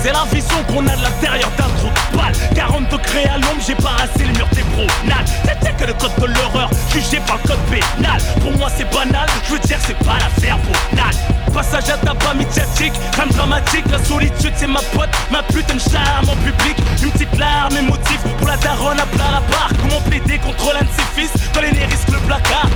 C'est la vision qu'on a de l'intérieur d'un trou de balle 40 degrés à l'ombre, j'ai pas rassé le mur des promenades C'était que le code de l'horreur, jugé par le code pénal Pour moi c'est banal, je veux dire c'est pas l'affaire banale Passage à tabac médiatique, crème dramatique La solitude c'est ma pote, ma putain de charme en public. Une petite larme pour la daronne à plat la barre Comment plaider contre l'un de ses fils, quand les risque le placard.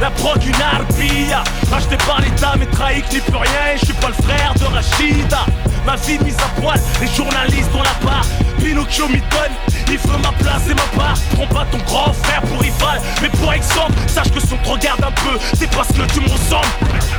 La prog une arpilla Racheté par l'état mais trahi n'y plus rien. Je suis pas le frère de Rachida. Ma vie mise à poil, les journalistes ont la part Pinocchio m'y donne, il veut ma place et ma part. Prends pas ton grand frère pour rival. Mais pour exemple, sache que si on te regarde un peu. C'est parce que tu me ressembles.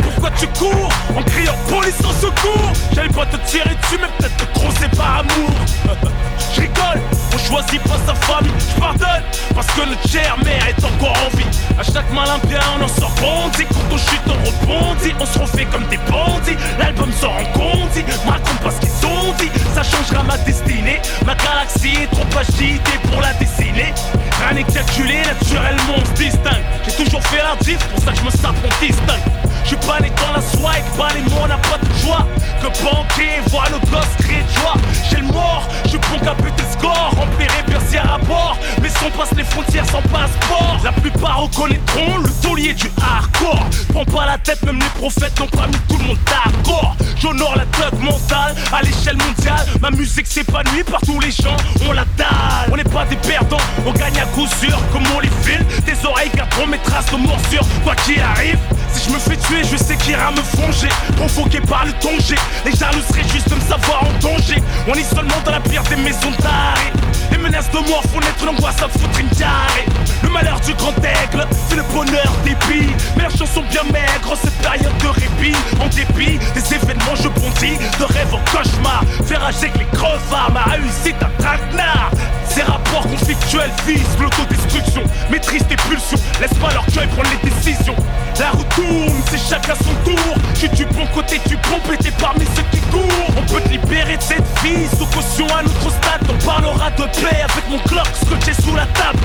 Pourquoi tu cours en criant police en secours? J'allais pas te tirer dessus mais peut-être te crosser par amour. Je rigole, on choisit pas sa famille Je pardonne. Parce que notre chère mère est encore en vie. À chaque malin bien on en sort grandi. Quand on chute on rebondit. On se refait comme des bandits. L'album sort en condi. Me raconte pas ce qu'ils ont dit. Ça changera ma destinée. Ma galaxie est trop agitée pour la dessiner. Rien n'est calculé, naturellement on se distingue. J'ai toujours fait la diff, pour ça que je me sape on distingue je suis pas dans la swag, pas les mots, on n'a pas de joie. Que banquier voit le gosse crier de joie J'ai le mort, je suis bon qu'à buter score. Rempliré bercière à bord. Mais si on passe les frontières sans passeport La plupart reconnaîtront le taulier du hardcore. Prends pas la tête, même les prophètes n'ont pas mis tout le monde d'accord. J'honore la thug mentale à l'échelle mondiale. Ma musique s'épanouit par tous les gens, on la dalle. On n'est pas des perdants, on gagne à coup sûr. Comme on les file, des oreilles garderont mes traces de morsure. Quoi qu'il arrive, si je me fais tuer, je sais qu'il ira me fronger Provoqué par le danger, les jaloux seraient juste de me savoir en danger. On est seulement dans la pire des maisons d'arrêt Les menaces de mort font naître l'angoisse à foutre une diarrhée. Le malheur du grand aigle, c'est le bonheur des billes. Mais leurs chansons bien maigres cette période de répit. En dépit des événements, je bondis De rêve en cauchemar, faire agir les crevards Ma réussite traquenard. Ces rapports conflictuels visent l'autodestruction. Maîtrise tes pulsions, laisse pas leur cœur prendre les décisions. La route tourne, c'est chacun son tour. Suis du bon côté du bon pété parmi ceux qui courent. On peut te libérer de cette vie sous caution. À notre stade On parlera de paix avec mon clock scotché sous la table.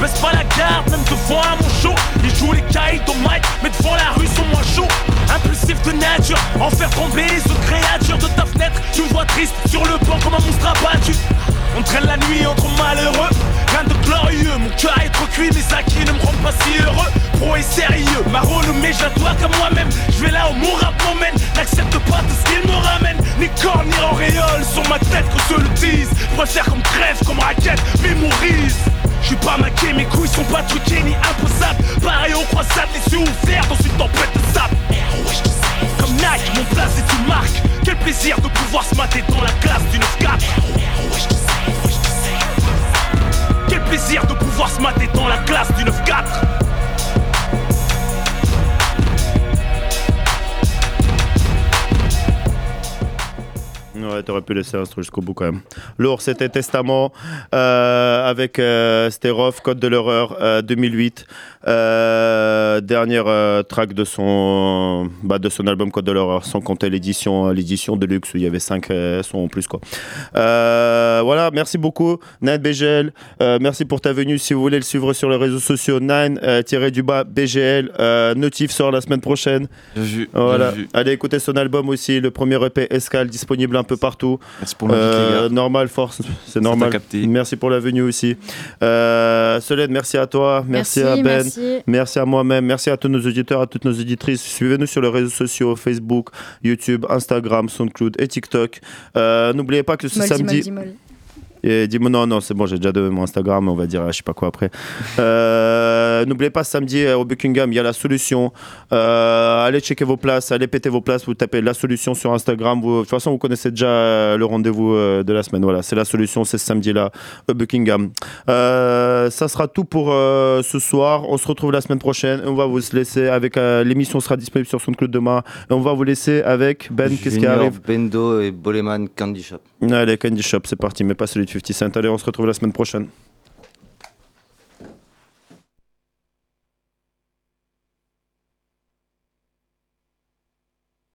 Baisse pas la garde, même devant un mon show Ils jouent les cailles au mic, mais devant la rue sont moins chauds Impulsif de nature, en faire tomber les autres créatures de ta fenêtre. Tu me vois triste sur le banc comme un monstre abattu. On traîne la nuit entre malheureux Rien de glorieux, mon cœur est trop cuit Mes acquis ne me rendent pas si heureux. Pro et sérieux, ma renommée je la dois qu'à moi-même. Je vais là où mon rap m'emmène N'accepte pas tout ce qu'il me ramène. Ni corps ni auréole sur ma tête que je le dise. Préfère qu'on me crève comme raquette, mémorise je suis pas maqué, mes couilles sont pas truquées ni imposables. Pareil au croisade, les yeux ouverts dans une tempête de sable. Comme Nike, mon place est une marque. Quel plaisir de pouvoir se mater dans la classe du 9-4 Quel plaisir de pouvoir se mater dans la classe du 9-4 Hmm. Ouais, t'aurais pu laisser l'instru jusqu'au bout quand même. Lourd, c'était Testament euh, avec euh, Code de l'horreur euh, 2008. Euh, dernière euh, track de son, bah, de son album Code de l'horreur, sans compter l'édition l'édition de luxe où il y avait 5 sons en plus. Quoi. Euh, voilà, merci beaucoup, Nine BGL. Euh, merci pour ta venue. Si vous voulez le suivre sur les réseaux sociaux, Nine-du-bas BGL. Euh, Notif sort la semaine prochaine. Bien vu, bien Voilà. vu. Allez écouter son album aussi, le premier EP Escale, disponible un peu partout. Merci pour. Normal, force, c'est normal. capté. Merci pour la venue aussi. Euh, Solène, merci à toi, merci, Merci, à Ben, merci. À moi-même, merci à tous nos auditeurs, à toutes nos auditrices. Suivez-nous sur les réseaux sociaux Facebook, YouTube, Instagram, SoundCloud et TikTok. Euh, N'oubliez pas que ce samedi. Et dis-moi, non, non, c'est bon, j'ai déjà donné mon Instagram, on va dire, je sais pas quoi après. Euh, N'oubliez pas, samedi euh, au Buckingham, il y a la solution. Euh, allez checker vos places, allez péter vos places, vous tapez la solution sur Instagram. Vous- de toute façon, vous connaissez déjà le rendez-vous de la semaine. Voilà, c'est la solution, c'est ce samedi-là au Buckingham. Euh, ça sera tout pour ce soir. On se retrouve la semaine prochaine. On va vous laisser avec l'émission sera disponible sur SoundCloud demain. Et on va vous laisser avec Ben, qu'est-ce qui arrive? Bendo et Boleman Candy Shop. Allez, Candy Shop, c'est parti, mais pas celui de 50 Cent. Allez, on se retrouve la semaine prochaine.